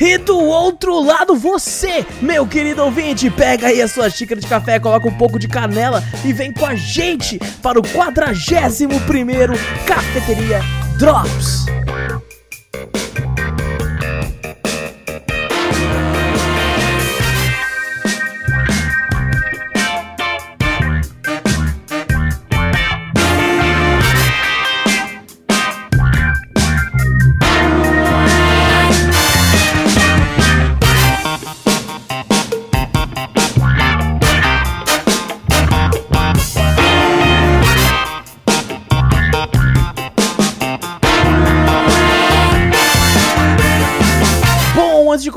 E do outro lado, você, meu querido ouvinte, pega aí a sua xícara de café, coloca um pouco de canela e vem com a gente para o 41 primeiro Cafeteria Drops.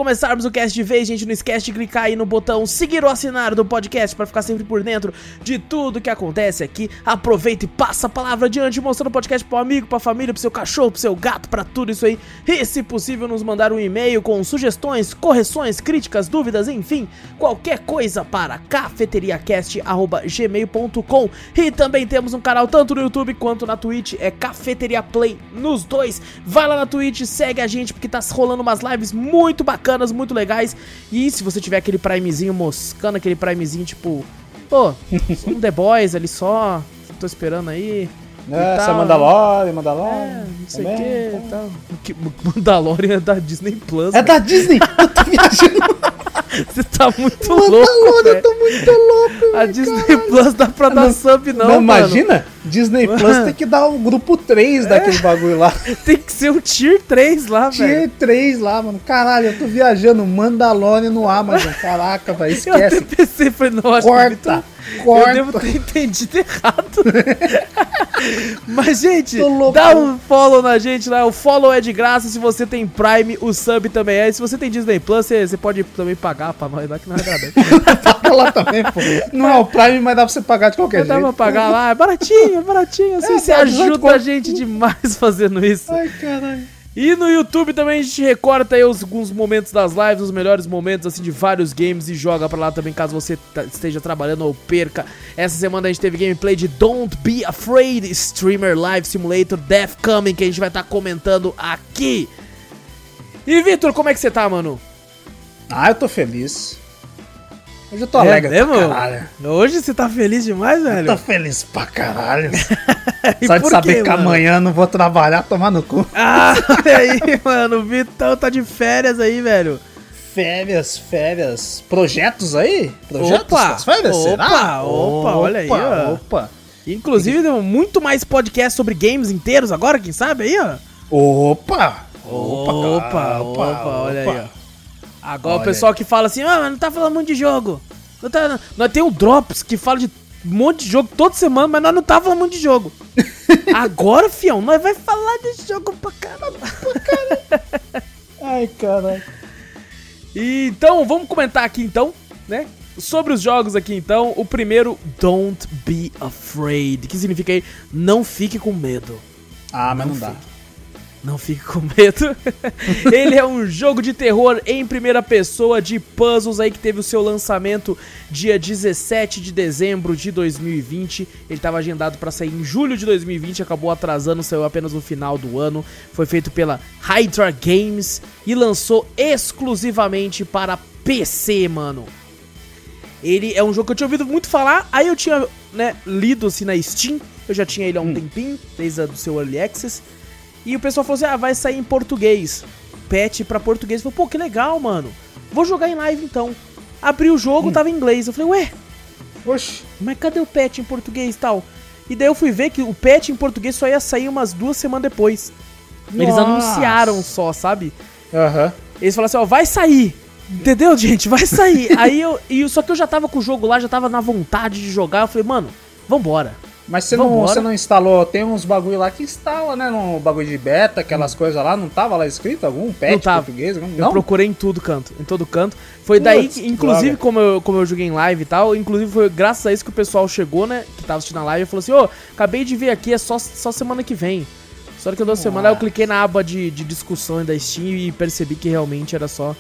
Começarmos o cast de vez, gente, não esquece de clicar aí no botão seguir ou assinar do podcast para ficar sempre por dentro de tudo que acontece aqui. Aproveita e passa a palavra adiante, mostrando o podcast pro amigo, pra família, pro seu cachorro, pro seu gato, pra tudo isso aí. E se possível, nos mandar um e-mail com sugestões, correções, críticas, dúvidas, enfim, qualquer coisa para cafeteriacast@gmail.com. E também temos um canal tanto no YouTube quanto na Twitch, é Cafeteria Play nos dois. Vai lá na Twitch, segue a gente porque tá rolando umas lives muito bacanas, muito legais. E se você tiver aquele primezinho moscando, aquele primezinho tipo, pô, um The Boys ali só, tô esperando aí. É, essa tal. Mandalorian, É, Mandalorian. não sei o que e tal. Que- Mandalorian é da Disney Plus. É da Disney! Eu tô viajando! Você tá muito louco, Mandalorian, eu tô muito louco! A Disney Plus dá pra dar sub não, Não, mano. imagina? Disney Plus tem que dar o grupo 3 É. daquele bagulho lá. Tem que ser um Tier 3 lá, velho. Tier 3 lá, mano. Caralho, eu tô viajando. Mandalorian no Amazon. Caraca, velho, Eu até esquece. pensei, falei, não, que o Corta! Corta! Eu devo ter entendido errado. Mas, gente, dá um follow na gente lá. O follow é de graça. Se você tem Prime, o sub também é. E se você tem Disney Plus, você, você pode também pagar pra nós lá, que não é nada. Paga lá também, pô. Não é o Prime, mas dá pra você pagar de qualquer Dá pra jeito. pagar lá, é baratinho, é baratinho. Assim, É, você dá 18 ajuda a gente demais fazendo isso. Ai, caralho. E no YouTube também a gente recorta aí alguns momentos das lives, os melhores momentos assim de vários games e joga pra lá também caso você tá- esteja trabalhando ou perca. Essa semana a gente teve gameplay de Don't Be Afraid Streamer Live Simulator Death Coming que a gente vai estar comentando aqui. E Vitor, como é que você tá, mano? Ah, eu tô feliz. Hoje eu tô É alegre mesmo? pra caralho. Hoje você tá feliz demais, velho? Tô feliz pra caralho. Só de saber quê, que mano? amanhã eu não vou trabalhar, tomar no cu. Ah, olha aí, mano, o Vitão tá de férias aí, velho. Férias, férias. Projetos aí? Projetos Opa! férias? Opa, será? opa, olha aí, ó. Opa, Inclusive, deu muito mais podcast sobre games inteiros agora, quem sabe aí, ó. opa. Opa, cara, opa, olha aí, ó. Agora o Olha pessoal que fala assim, ah, mas não tá falando muito de jogo. Não tá... Nós tem o Drops que fala de um monte de jogo toda semana, mas nós não tá falando muito de jogo. Agora, fião, nós vai falar de jogo pra caramba. Ai, caralho. Então, vamos comentar aqui então, né? Sobre os jogos aqui então. O primeiro, Don't Be Afraid. Que significa aí, não fique com medo. Ah, mas não, dá. Não fique com medo. Ele é um jogo de terror em primeira pessoa de puzzles aí que teve o seu lançamento dia 17 de dezembro de 2020. Ele estava agendado para sair em julho de 2020, acabou atrasando, saiu apenas no final do ano. Foi feito pela Hydra Games e lançou exclusivamente para PC, mano. Ele é um jogo que eu tinha ouvido muito falar, aí eu tinha, né, lido assim na Steam, eu já tinha ele há um tempinho, desde do seu Early Access. E o pessoal falou assim: ah, vai sair em português. Patch pra português. Eu falei, pô, que legal, mano. Vou jogar em live então. Abri o jogo, tava em inglês. Eu falei, ué, Oxi. mas cadê o patch em português e tal? E daí eu fui ver que o patch em português só ia sair umas duas semanas depois. Eles Nossa. anunciaram só, sabe? Aham. Eles falaram assim, ó, vai sair. Entendeu, gente? Vai sair. Aí eu. E, só que eu já tava com o jogo lá, já tava na vontade de jogar. Eu falei, mano, vambora. Mas você não, você não instalou, tem uns bagulho lá que instala né, no bagulho de beta, aquelas hum. coisas lá, não tava lá escrito algum patch não tava. português? Não? Eu procurei em tudo canto, em todo canto. Foi daí, que, inclusive, como eu, como eu joguei em live e tal, inclusive foi graças a isso que o pessoal chegou, né, que tava assistindo a live e falou assim, ô, oh, acabei de ver aqui, é só, só semana que vem. Só que eu dou semana, eu cliquei na aba de, de discussões da Steam e percebi que realmente era só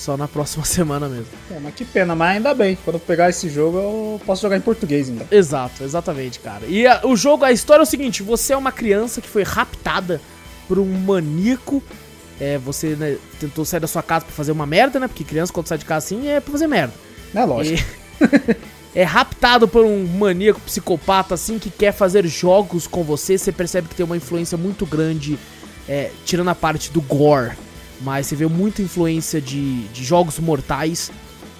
só na próxima semana mesmo. É, mas que pena, mas ainda bem. Quando eu pegar esse jogo, eu posso jogar em português ainda. Exato, exatamente, cara. E a, o jogo, a história é o seguinte: você é uma criança que foi raptada por um maníaco. É, você né, tentou sair da sua casa pra fazer uma merda, né? Porque criança, quando sai de casa assim, é pra fazer merda. É lógico. E... é raptado por um maníaco psicopata, assim, que quer fazer jogos com você. Você percebe que tem uma influência muito grande, é, tirando a parte do gore mas você vê muita influência de, de jogos mortais.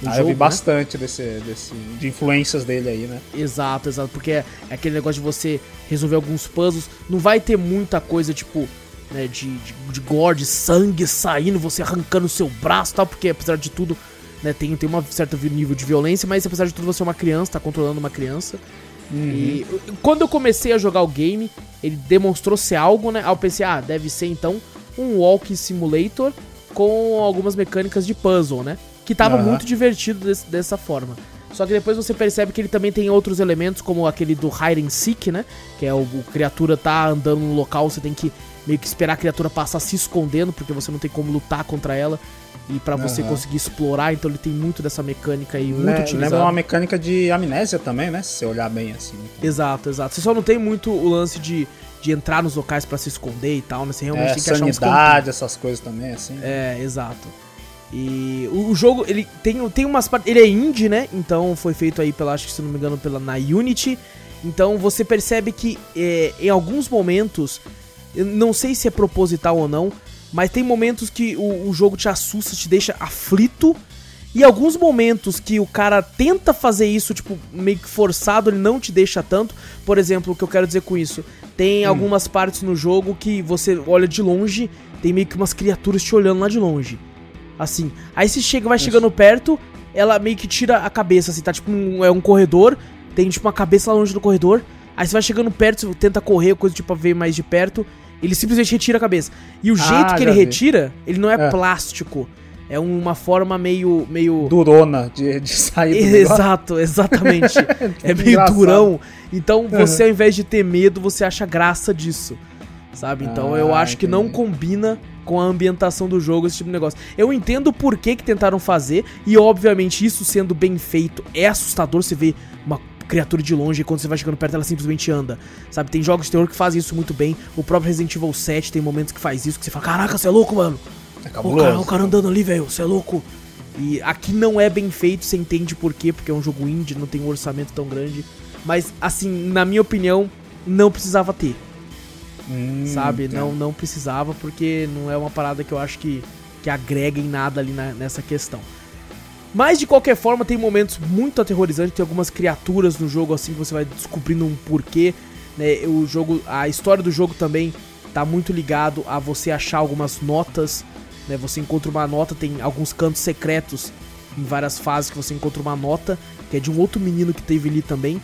ah, jogo, eu vi né? bastante desse, desse, de influências dele aí, né? Exato, exato. Porque é aquele negócio de você resolver alguns puzzles. Não vai ter muita coisa, tipo, né, de, de, de gore, de sangue saindo, você arrancando o seu braço e tal. Porque apesar de tudo, né, tem, tem um certo nível de violência, mas apesar de tudo você é uma criança, tá controlando uma criança. Uhum. E quando eu comecei a jogar o game, ele demonstrou ser algo, né? Aí eu pensei, ah, deve ser então um walking simulator com algumas mecânicas de puzzle, né? Que tava uhum. muito divertido dessa forma. Só que depois você percebe que ele também tem outros elementos, como aquele do hide and seek, né? Que é o, o criatura tá andando no local, você tem que meio que esperar a criatura passar se escondendo, porque você não tem como lutar contra ela. E para uhum. você conseguir explorar, então ele tem muito dessa mecânica aí, muito Le utilizada. Lembra uma mecânica de amnésia também, né? Se você olhar bem assim. Então. Exato, exato. Você só não tem muito o lance de de entrar nos locais para se esconder e tal, né? Você realmente é, tem que achar uns essas coisas também, assim. É, exato. E o, o, jogo, ele tem, tem umas partes. Ele é indie, né? Então foi feito aí pela, acho que se não me engano, pela na Unity. Então você percebe que é, em alguns momentos, não sei se é proposital ou não, mas tem momentos que o, o jogo te assusta, te deixa aflito. E alguns momentos que o cara tenta fazer isso, tipo, meio que forçado, ele não te deixa tanto. Por exemplo, o que eu quero dizer com isso? Tem hum. algumas partes no jogo que você olha de longe, tem meio que umas criaturas te olhando lá de longe. Assim. Aí você chega, vai chegando perto, ela meio que tira a cabeça, assim, tá tipo um, é um corredor, tem tipo uma cabeça lá longe do corredor. Aí você vai chegando perto, você tenta correr, coisa tipo pra ver mais de perto. Ele simplesmente retira a cabeça. E o ah, jeito que ele vi. retira, ele não é, é. plástico é uma forma meio. meio... Durona de, de sair do Exato, exatamente. é meio engraçado. durão. Então você, uhum. ao invés de ter medo, você acha graça disso. Sabe? Então ah, eu acho entendi. que não combina com a ambientação do jogo, esse tipo de negócio. Eu entendo por que, que tentaram fazer, e obviamente isso sendo bem feito é assustador você ver uma criatura de longe e quando você vai chegando perto ela simplesmente anda. Sabe? Tem jogos de terror que fazem isso muito bem. O próprio Resident Evil 7 tem momentos que faz isso, que você fala, caraca, você é louco, mano. É o, cara, o cara andando ali, velho, você é louco. E aqui não é bem feito, você entende por quê, porque é um jogo indie, não tem um orçamento tão grande. Mas, assim, na minha opinião, não precisava ter. Hum, sabe? Não, não precisava, porque não é uma parada que eu acho que, que agrega em nada ali na, nessa questão. Mas de qualquer forma, tem momentos muito aterrorizantes, tem algumas criaturas no jogo assim que você vai descobrindo um porquê. Né? O jogo, a história do jogo também tá muito ligado a você achar algumas notas né? Você encontra uma nota, tem alguns cantos secretos em várias fases que você encontra uma nota, que é de um outro menino que teve ali também.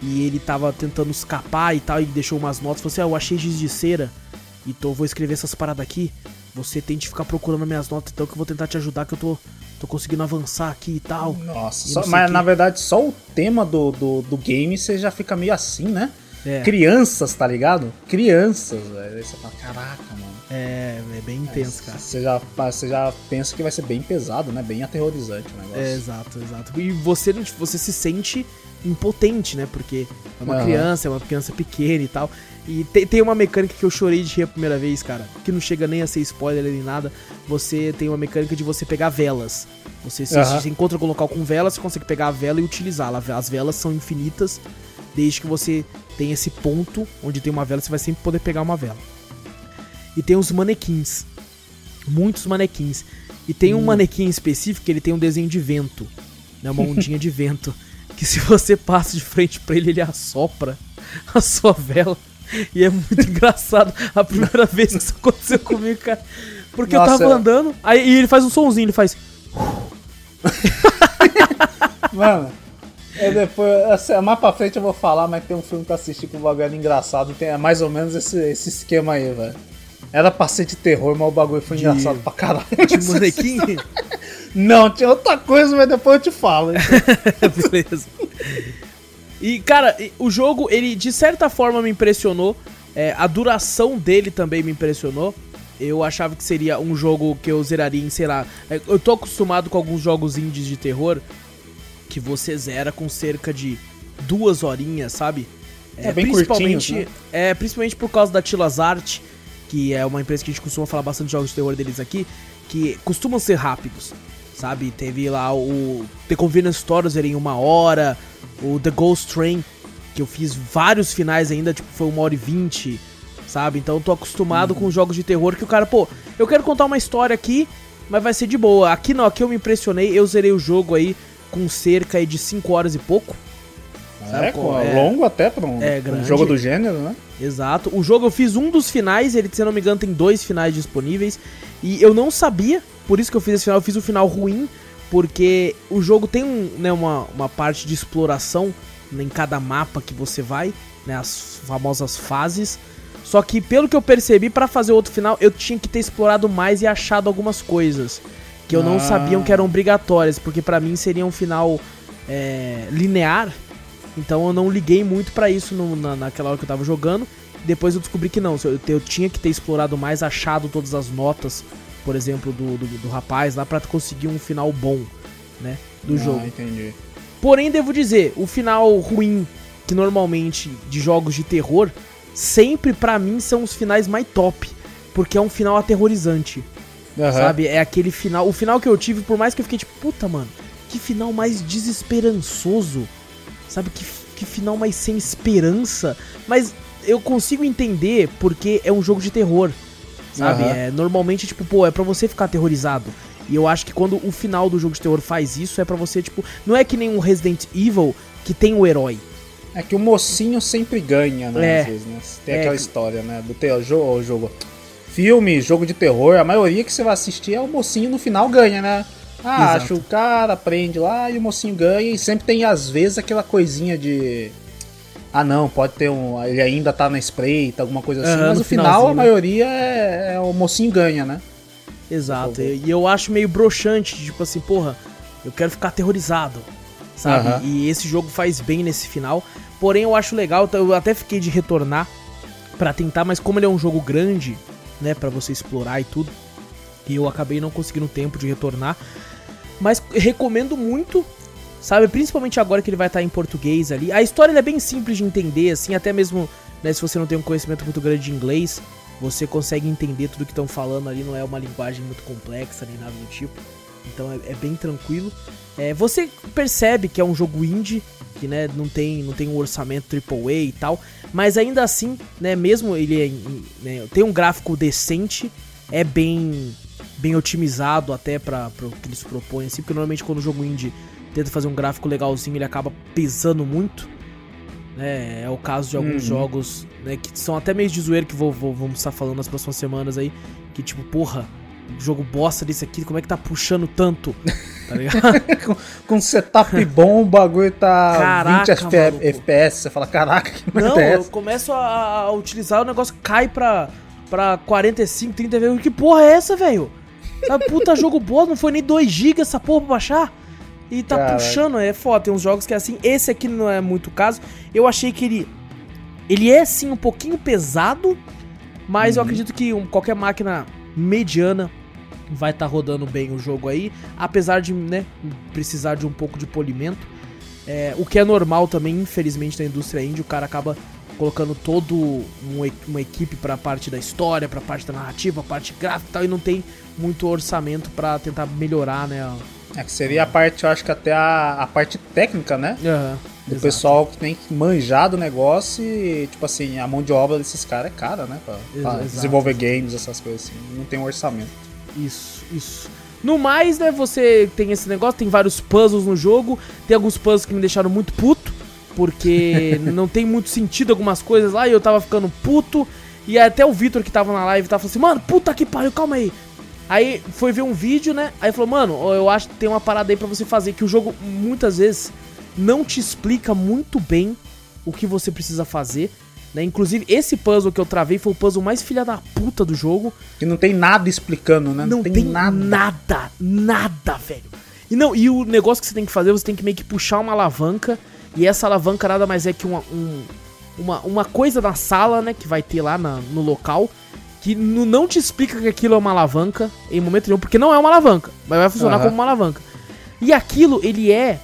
E ele tava tentando escapar e tal, e deixou umas notas. Você, assim, ah, eu achei giz de cera, então vou escrever essas paradas aqui. Você tente ficar procurando minhas notas, então que eu vou tentar te ajudar, que eu tô, tô conseguindo avançar aqui e tal. Nossa, e só, mas que... na verdade só o tema do, do, do game você já fica meio assim, né? É. Crianças, tá ligado? Crianças, velho. Aí você fala, caraca, mano. É, é bem intenso, cara. Você já, você já pensa que vai ser bem pesado, né? Bem aterrorizante o negócio. É, exato, exato. E você, você se sente impotente, né? Porque é uma uhum. criança, é uma criança pequena e tal. E tem, tem uma mecânica que eu chorei de rir a primeira vez, cara. Que não chega nem a ser spoiler nem nada. Você tem uma mecânica de você pegar velas. Você se, uhum. se encontra com um local com velas, você consegue pegar a vela e utilizá-la. As velas são infinitas desde que você tem esse ponto onde tem uma vela, você vai sempre poder pegar uma vela. E tem os manequins. Muitos manequins. E tem um hum. manequim específico que ele tem um desenho de vento. Né, uma ondinha de vento. Que se você passa de frente para ele, ele assopra a sua vela. E é muito engraçado. A primeira vez que isso aconteceu comigo, cara. Porque Nossa, eu tava andando, aí ele faz um sonzinho, ele faz. Mano, É depois, assim, mais pra frente eu vou falar, mas tem um filme que eu assisti com um bagulho engraçado. Tem é mais ou menos esse, esse esquema aí, velho. Era pra ser de terror, mas o bagulho foi de... engraçado pra caralho. De manequim? Não, tinha outra coisa, mas depois eu te falo. Então. Beleza. E, cara, o jogo, ele de certa forma me impressionou. É, a duração dele também me impressionou. Eu achava que seria um jogo que eu zeraria em, sei lá. É, eu tô acostumado com alguns jogos indies de terror que você zera com cerca de duas horinhas, sabe? É, é bem principalmente, né? É, principalmente por causa da Tilas Art, que é uma empresa que a gente costuma falar bastante de jogos de terror deles aqui, que costumam ser rápidos, sabe? Teve lá o The Convenience Store em uma hora, o The Ghost Train, que eu fiz vários finais ainda, tipo, foi uma hora e vinte, sabe? Então eu tô acostumado uhum. com jogos de terror que o cara, pô, eu quero contar uma história aqui, mas vai ser de boa. Aqui não, aqui eu me impressionei, eu zerei o jogo aí com cerca de 5 horas e pouco. É, é, longo até pra um, é, um, jogo do gênero, né? Exato. O jogo eu fiz um dos finais, ele, se não me engano, tem dois finais disponíveis. E eu não sabia, por isso que eu fiz esse final, eu fiz o um final ruim, porque o jogo tem um, né, uma, uma parte de exploração em cada mapa que você vai, né, as famosas fases. Só que pelo que eu percebi, para fazer outro final, eu tinha que ter explorado mais e achado algumas coisas que eu ah. não sabiam que eram obrigatórias, porque para mim seria um final é, linear. Então eu não liguei muito para isso no, na, naquela hora que eu tava jogando. Depois eu descobri que não, eu, eu, tinha que ter explorado mais, achado todas as notas, por exemplo, do, do, do rapaz lá para conseguir um final bom, né, do ah, jogo. entendi. Porém, devo dizer, o final ruim, que normalmente de jogos de terror, sempre para mim são os finais mais top, porque é um final aterrorizante. Uhum. Sabe? É aquele final. O final que eu tive, por mais que eu fiquei tipo, puta, mano, que final mais desesperançoso. Sabe? Que, que final mais sem esperança. Mas eu consigo entender porque é um jogo de terror. Sabe? Uhum. É, normalmente, tipo, pô, é pra você ficar aterrorizado. E eu acho que quando o final do jogo de terror faz isso, é para você, tipo. Não é que nem um Resident Evil que tem o herói. É que o mocinho sempre ganha, né? É. Às vezes, né? Tem é. aquela história, né? Do teu jogo, jogo filme, jogo de terror, a maioria que você vai assistir é o mocinho no final ganha, né? Ah, acha o cara, prende lá e o mocinho ganha. E sempre tem, às vezes, aquela coisinha de. Ah, não, pode ter um. Ele ainda tá na espreita, alguma coisa assim. Uhum, mas no, final, a né? maioria é, é, o mocinho ganha, né? Exato. E, e eu acho meio broxante, tipo assim, porra, eu quero ficar aterrorizado. Sabe? Uhum. E esse jogo faz bem nesse final. Porém, eu acho legal, eu até fiquei de retornar para tentar, mas como ele é um jogo grande, né, para você explorar e tudo. E eu acabei não conseguindo tempo de retornar. Mas recomendo muito, sabe? Principalmente agora que ele vai estar em português ali. A história é bem simples de entender, assim, até mesmo né, se você não tem um conhecimento muito grande de inglês, você consegue entender tudo que estão falando ali. Não é uma linguagem muito complexa nem nada do tipo. Então é, é bem tranquilo. É, você percebe que é um jogo indie, que né, não, tem, não tem um orçamento AAA e tal, mas ainda assim, né, mesmo ele é, né, tem um gráfico decente, é bem bem otimizado até para o que eles propõem, assim, porque normalmente quando o jogo indie tenta fazer um gráfico legalzinho, ele acaba pesando muito. Né? É o caso de alguns uhum. jogos né, que são até meio de zoeiro que vou, vou, vamos estar falando nas próximas semanas aí. Que tipo, porra, jogo bosta desse aqui, como é que tá puxando tanto? Tá ligado? com, com setup bom, o bagulho tá caraca, 20 FPS. Você fala, caraca, que Não, é eu começo a, a, utilizar o negócio cai pra, pra 45, 30 vezes. Que porra é essa, velho? Sabe, puta jogo bom, não foi nem 2 GB essa porra pra baixar. E tá Caraca. puxando, é foda. Tem uns jogos que é assim. Esse aqui não é muito o caso. Eu achei que ele. Ele é sim um pouquinho pesado. Mas uhum. eu acredito que um, qualquer máquina mediana vai estar tá rodando bem o jogo aí, apesar de né, precisar de um pouco de polimento. É, o que é normal também, infelizmente, na indústria indie, o cara acaba colocando todo um, uma equipe para a parte da história, para a parte da narrativa, a parte gráfica e tal, e não tem muito orçamento para tentar melhorar, né? É que seria a parte, eu acho que até a, a parte técnica, né? Uhum, do exato. pessoal que tem que manjar do negócio e, tipo assim, a mão de obra desses caras é cara, né? Pra, pra desenvolver games, essas coisas assim. Não tem um orçamento. Isso, isso. No mais, né, você tem esse negócio, tem vários puzzles no jogo, tem alguns puzzles que me deixaram muito puto, porque não tem muito sentido algumas coisas lá e eu tava ficando puto. E até o Vitor que tava na live tava falando assim, mano, puta que pariu, calma aí. Aí foi ver um vídeo, né? Aí falou, mano, eu acho que tem uma parada aí pra você fazer, que o jogo muitas vezes não te explica muito bem o que você precisa fazer. Né? Inclusive, esse puzzle que eu travei foi o puzzle mais filha da puta do jogo. Que não tem nada explicando, né? Não, não tem, tem, nada. Nada, nada, velho. E não, e o negócio que você tem que fazer, você tem que meio que puxar uma alavanca. E essa alavanca nada mais é que uma, um, uma, uma coisa na sala, né? Que vai ter lá na, no local. Que não te explica que aquilo é uma alavanca em momento nenhum, porque não é uma alavanca, mas vai funcionar uhum. como uma alavanca. E aquilo, ele é,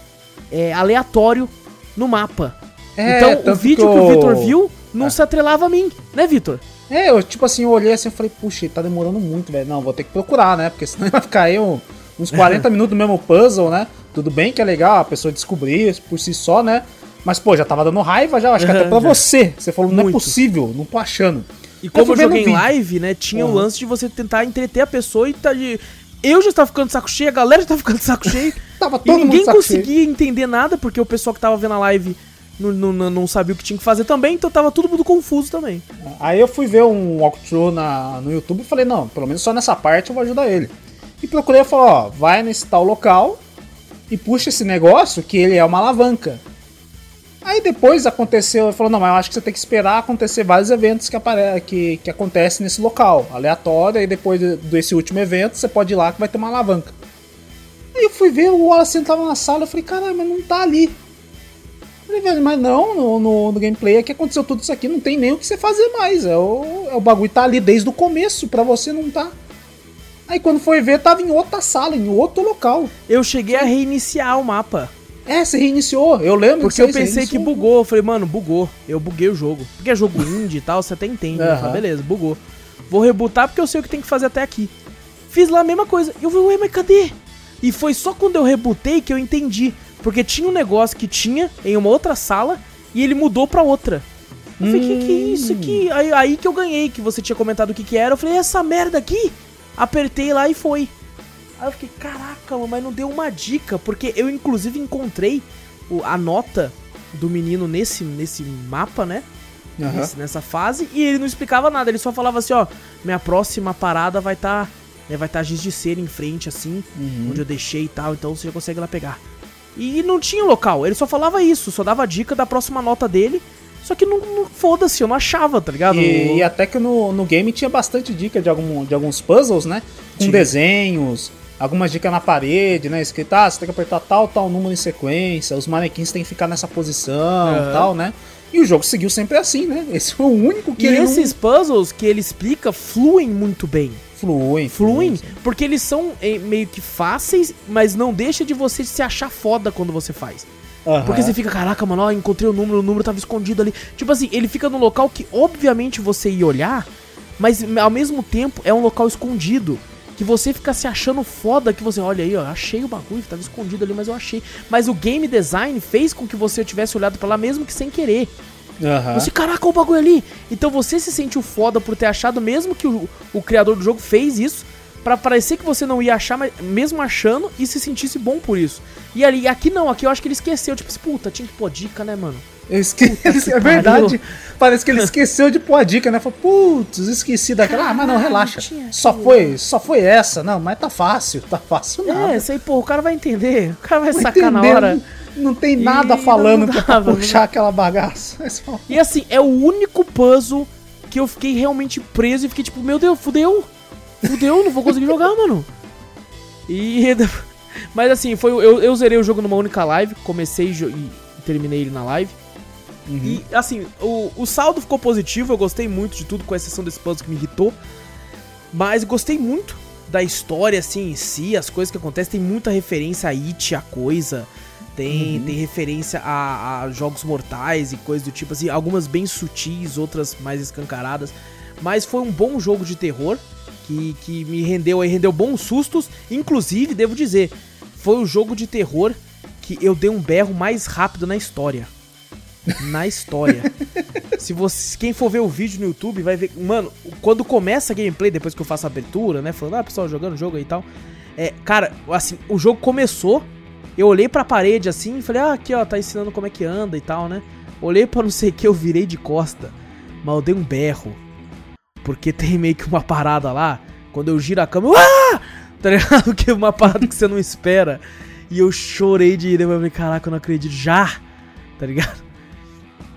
é aleatório no mapa. É, então, o vídeo que, eu... que o Vitor viu não é. se atrelava a mim, né, Vitor? É, eu, tipo assim, eu olhei assim e falei, puxa, tá demorando muito, velho. Não, vou ter que procurar, né? Porque senão vai ficar aí um, uns 40 minutos do mesmo puzzle, né? Tudo bem que é legal a pessoa descobrir por si só, né? Mas, pô, já tava dando raiva já, acho que até pra você. Você falou, não é possível, não tô achando. E como eu, eu joguei em live, né, tinha uhum. o lance de você tentar entreter a pessoa e tá de... Eu já estava ficando de saco cheio, a galera já tava ficando de saco cheio. tava todo e ninguém conseguia cheio. entender nada, porque o pessoal que tava vendo a live não, não, não, sabia o que tinha que fazer também, então tava todo mundo confuso também. Aí eu fui ver um walkthrough na, no YouTube e falei, não, pelo menos só nessa parte eu vou ajudar ele. E procurei e falei, ó, vai nesse tal local e puxa esse negócio que ele é uma alavanca. Aí depois aconteceu, ele falou, não, mas eu acho que você tem que esperar acontecer vários eventos que, apare que, que acontecem nesse local, aleatório, e depois desse último evento você pode ir lá que vai ter uma alavanca. Aí eu fui ver, o Wallace tava na sala, eu falei, caralho, mas não tá ali. Mas não, no, no, no gameplay aqui aconteceu tudo isso aqui, não tem nem o que você fazer mais. É o, é o bagulho tá ali desde o começo, pra você não tá. Aí quando foi ver, tava em outra sala, em outro local. Eu cheguei a reiniciar o mapa. É, você reiniciou, eu lembro. Porque eu pensei que bugou. Eu falei, mano, bugou. Eu buguei o jogo. Porque é jogo indie e tal, você até entende. Uhum. Falei, beleza, bugou. Vou rebootar porque eu sei o que tem que fazer até aqui. Fiz lá a mesma coisa. Eu falei, ué, mas cadê? E foi só quando eu rebutei que eu entendi. Porque tinha um negócio que tinha em uma outra sala e ele mudou pra outra. Eu falei, que que é isso aqui? Hum. Aí, aí que eu ganhei, que você tinha comentado o que que era. Eu falei, essa merda aqui? Apertei lá e foi. Aí eu fiquei, caraca, mas não deu uma dica, porque eu inclusive encontrei a nota do menino nesse, nesse mapa, né? Uhum. Nessa fase, e ele não explicava nada, ele só falava assim, ó, minha próxima parada vai estar. Tá, né, vai estar tá giz de cera em frente, assim, uhum. onde eu deixei e tal, então você já consegue lá pegar. E não tinha local, ele só falava isso, só dava dica da próxima nota dele. Só que não, não foda-se, eu não achava, tá ligado? E, e, até que no, no game tinha bastante dica de, algum, de alguns puzzles, né? Com tinha. desenhos, algumas dicas na parede, né? Escrito, ah, você tem que apertar tal, tal número em sequência, os manequins têm que ficar nessa posição e tal, né? E o jogo seguiu sempre assim, né? Esse foi o único que E esses não... puzzles que ele explica fluem muito bem. Fluem. Fluem, porque eles são eh, meio que fáceis, mas não deixa de você se achar foda quando você faz. Uhum. Porque você fica, caraca, mano, ó, encontrei o número, o número tava escondido ali. Tipo assim, ele fica num local que obviamente você ia olhar, mas ao mesmo tempo é um local escondido que você fica se achando foda, que você, olha aí, ó, achei o bagulho, tava escondido ali, mas eu achei. Mas o game design fez com que você tivesse olhado para lá mesmo que sem querer. Uhum. Você, caraca, o bagulho ali. Então você se sentiu foda por ter achado, mesmo que o, o criador do jogo fez isso, para parecer que você não ia achar, mas mesmo achando, e se sentisse bom por isso. E ali, aqui não, aqui eu acho que ele esqueceu, tipo assim, puta, tinha que pôr dica, né, mano? Eu esque... é verdade. Parece que ele esqueceu de pôr a dica, né? Falou, putz, esqueci daquela. ah, mas não, relaxa. Só foi, só foi essa. Não, mas tá fácil, tá fácil nada. É, isso aí, pô, o cara vai entender. O cara vai, vai sacar entender, na hora. Não, tem nada e falando dava, pra puxar aquela bagaça. E assim, é o único puzzle que eu fiquei realmente preso e fiquei tipo, meu Deus, fudeu. Fudeu, não vou conseguir jogar, mano. E. Mas assim, foi, eu, eu zerei o jogo numa única live, comecei e terminei ele na live. Uhum. E, assim, o, o saldo ficou positivo, eu gostei muito de tudo, com exceção desse puzzle que me irritou. Mas gostei muito da história, assim, em si, as coisas que acontecem. Tem muita referência a It, a coisa. Tem, uhum. tem referência a, a, jogos mortais e coisas do tipo, assim, algumas bem sutis, outras mais escancaradas. Mas foi um bom jogo de terror que, que me rendeu aí, rendeu bons sustos. Inclusive, devo dizer, foi o jogo de terror que eu dei um berro mais rápido na história na história. Se você, quem for ver o vídeo no YouTube vai ver, mano, quando começa a gameplay depois que eu faço a abertura, né, falando, ah, pessoal jogando o jogo aí e tal. É, cara, assim, o jogo começou, eu olhei pra parede assim e falei, ah, aqui ó, tá ensinando como é que anda e tal, né? Olhei para não sei o que, eu virei de costa, mas eu dei um berro. Porque tem meio que uma parada lá, quando eu giro a câmera, ah! Tá ligado? Que é uma parada que você não espera. E eu chorei de ir. Eu falei, caraca, eu não acredito. Já! Tá ligado?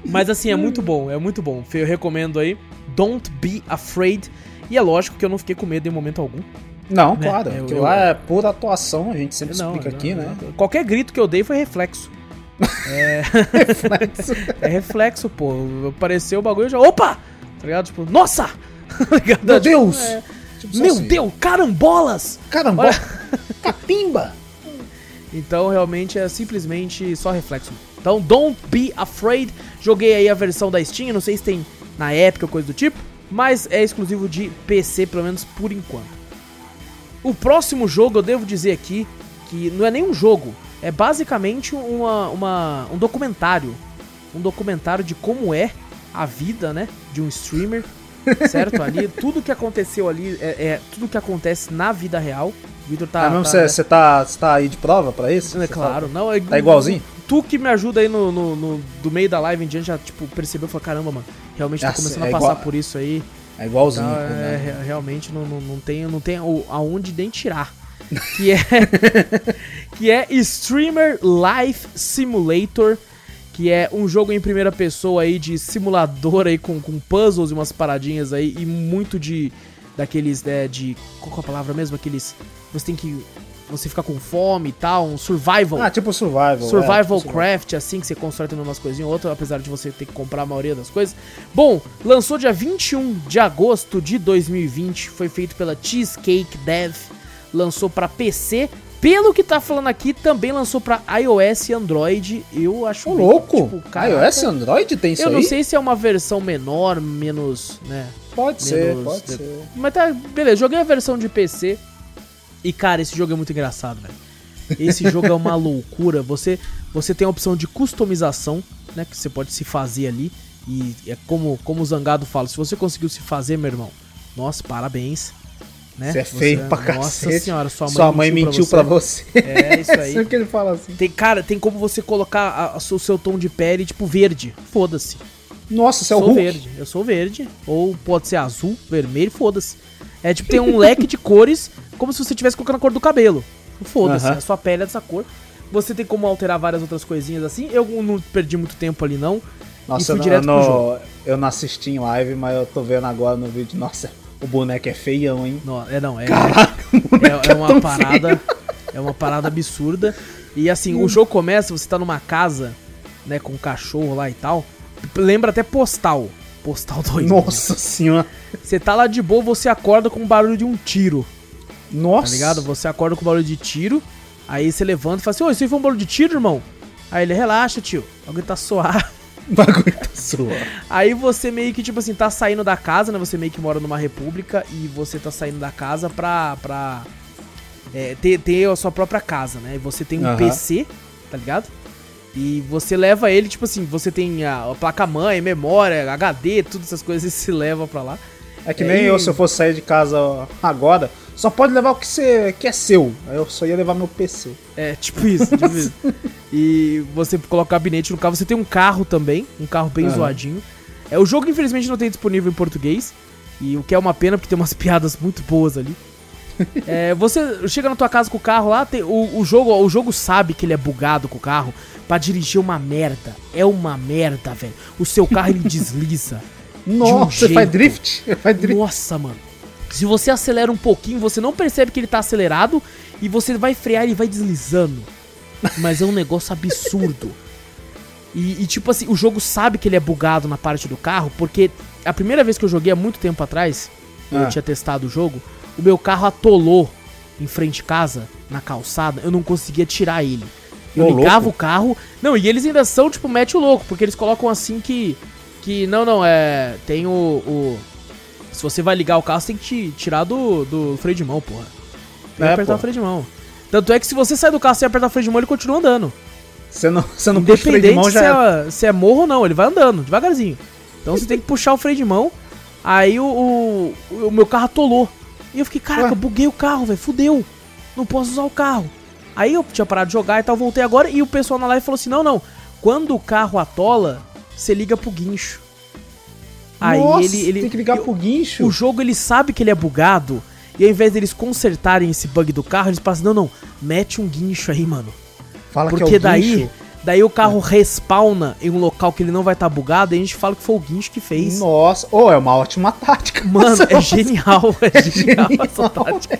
Mas assim, é muito bom, é muito bom. Eu recomendo aí. Don't Be Afraid. E é lógico que eu não fiquei com medo em momento algum. Não, né? claro. Eu, eu, lá é pura atuação, a gente sempre não, explica não, aqui, não, né? Qualquer grito que eu dei foi reflexo. É... reflexo. é reflexo, pô. Apareceu o bagulho já. Opa! Tá ligado? Tipo, nossa! Tá Meu Deus! É... Tipo, Meu assim. Deus, carambolas! Carambola! Catimba! Então realmente é simplesmente só reflexo. Então, Don't Be Afraid. Joguei aí a versão da Steam, não sei se tem na época ou coisa do tipo, mas é exclusivo de PC, pelo menos por enquanto. O próximo jogo, eu devo dizer aqui, que não é nem um jogo, é basicamente uma, uma, um documentário. Um documentário de como é a vida, né, de um streamer, certo? Ali, tudo que aconteceu ali, é, é tudo que acontece na vida real. Vitor tá. É mesmo você tá, tá, tá, aí de prova pra isso? É claro, não. É, tá igualzinho? Tu que me ajuda aí no, no, no, do meio da live em diante já, tipo, percebeu e falou: caramba, mano, realmente tá começando é a passar igual, por isso aí. É igualzinho. Então, é, realmente não, não, não tem, não tem aonde nem tirar. Que é, que é Streamer Life Simulator que é um jogo em primeira pessoa aí de simulador aí com, com puzzles e umas paradinhas aí e muito de daqueles né, de qual é a palavra mesmo aqueles você tem que você fica com fome e tal, um survival. Ah, tipo survival. Survival é, tipo craft, survival. assim, que você constrói umas coisinhas ou outra, apesar de você ter que comprar a maioria das coisas. Bom, lançou dia 21 de agosto de 2020, foi feito pela Cheesecake Dev, lançou para PC, pelo que tá falando aqui, também lançou para iOS e Android. Eu acho Ô, louco! Tipo, caraca, iOS e Android tem isso Eu aí? não sei se é uma versão menor, menos, né? Pode menos, ser, pode ser. Mas tá, beleza, joguei a versão de PC. E cara, esse jogo é muito engraçado, velho. Esse jogo é uma loucura. Você você tem a opção de customização, né, que você pode se fazer ali e é como como o Zangado fala, se você conseguiu se fazer, meu irmão, nossa, parabéns. Né? Você é feio você, pra cacete. Nossa senhora, sua mãe, sua mãe mentiu, pra, você. pra você. É, isso aí. Isso que ele fala assim. Tem, cara, tem como você colocar a, a, o seu tom de pele, tipo, verde. Foda-se. Nossa, você é o Hulk. verde. Eu sou verde. Ou pode ser azul, vermelho, foda-se. É tipo, tem um leque de cores, como se você estivesse colocando a cor do cabelo. Foda-se, uh -huh. a sua pele é dessa cor. Você tem como alterar várias outras coisinhas assim. Eu não perdi muito tempo ali, não. Nossa, eu, direto pro jogo. eu não assisti em live, mas eu tô vendo agora no vídeo. Nossa, o boneco é feião, hein? Não, é não, é. Caraca, é, é, uma parada. Feio. É uma parada absurda. E assim, hum. o jogo começa, você tá numa casa, né, com um cachorro lá e tal. Lembra até postal. Postal 2. Nossa senhora. Você tá lá de boa, você acorda com o barulho de um tiro. Nossa. Tá ligado? Você acorda com o barulho de tiro. Aí você levanta e fala assim: Ô, isso aí foi um barulho de tiro, irmão? Aí ele, relaxa, tio. Alguém tá suave. O bagulho tá suave. Aí você meio que, tipo assim, tá saindo da casa, né? Você meio que mora numa república e você tá saindo da casa pra. pra é, ter, ter a sua própria casa, né? E você tem um uhum. PC, tá ligado? E você leva ele, tipo assim, você tem a, a placa-mãe, memória, HD, todas essas coisas você leva pra lá. É que nem eu, se eu fosse sair de casa agora, só pode levar o que, você, que é seu. Aí eu só ia levar meu PC. É, tipo isso, tipo isso. E você coloca o gabinete no carro. Você tem um carro também, um carro bem uhum. zoadinho. É, o jogo, infelizmente, não tem disponível em português. E o que é uma pena, porque tem umas piadas muito boas ali. é, você chega na tua casa com o carro lá, tem, o, o, jogo, o jogo sabe que ele é bugado com o carro para dirigir uma merda. É uma merda, velho. O seu carro ele desliza. Nossa, um você faz drift? faz drift? Nossa, mano. Se você acelera um pouquinho, você não percebe que ele tá acelerado e você vai frear e vai deslizando. Mas é um negócio absurdo. E, e, tipo assim, o jogo sabe que ele é bugado na parte do carro, porque a primeira vez que eu joguei há muito tempo atrás, ah. eu tinha testado o jogo, o meu carro atolou em frente de casa, na calçada, eu não conseguia tirar ele. Eu Ô, ligava louco. o carro. Não, e eles ainda são, tipo, mete o louco, porque eles colocam assim que. Que. Não, não, é. Tem o. o se você vai ligar o carro, você tem que tirar do, do freio de mão, porra. Tem que é, apertar pô. o freio de mão. Tanto é que se você sai do carro sem apertar o freio de mão, ele continua andando. Você não, você não puxa o freio de mão já se é, é, se é morro ou não, ele vai andando, devagarzinho. Então você tem que puxar o freio de mão. Aí o, o, o meu carro atolou. E eu fiquei, caraca, Ué? buguei o carro, velho, fudeu. Não posso usar o carro. Aí eu tinha parado de jogar e tal, voltei agora e o pessoal na live falou assim: não, não. Quando o carro atola, você liga pro guincho. Aí Nossa, ele, ele. Tem que ligar pro guincho. O jogo ele sabe que ele é bugado. E ao invés deles consertarem esse bug do carro, eles passam, não, não, mete um guincho aí, mano. Fala Porque daí, guincho. daí o carro é. respawna em um local que ele não vai estar tá bugado e a gente fala que foi o guincho que fez. Nossa, oh, é uma ótima tática. Mano, é genial, é, é genial, genial essa tática.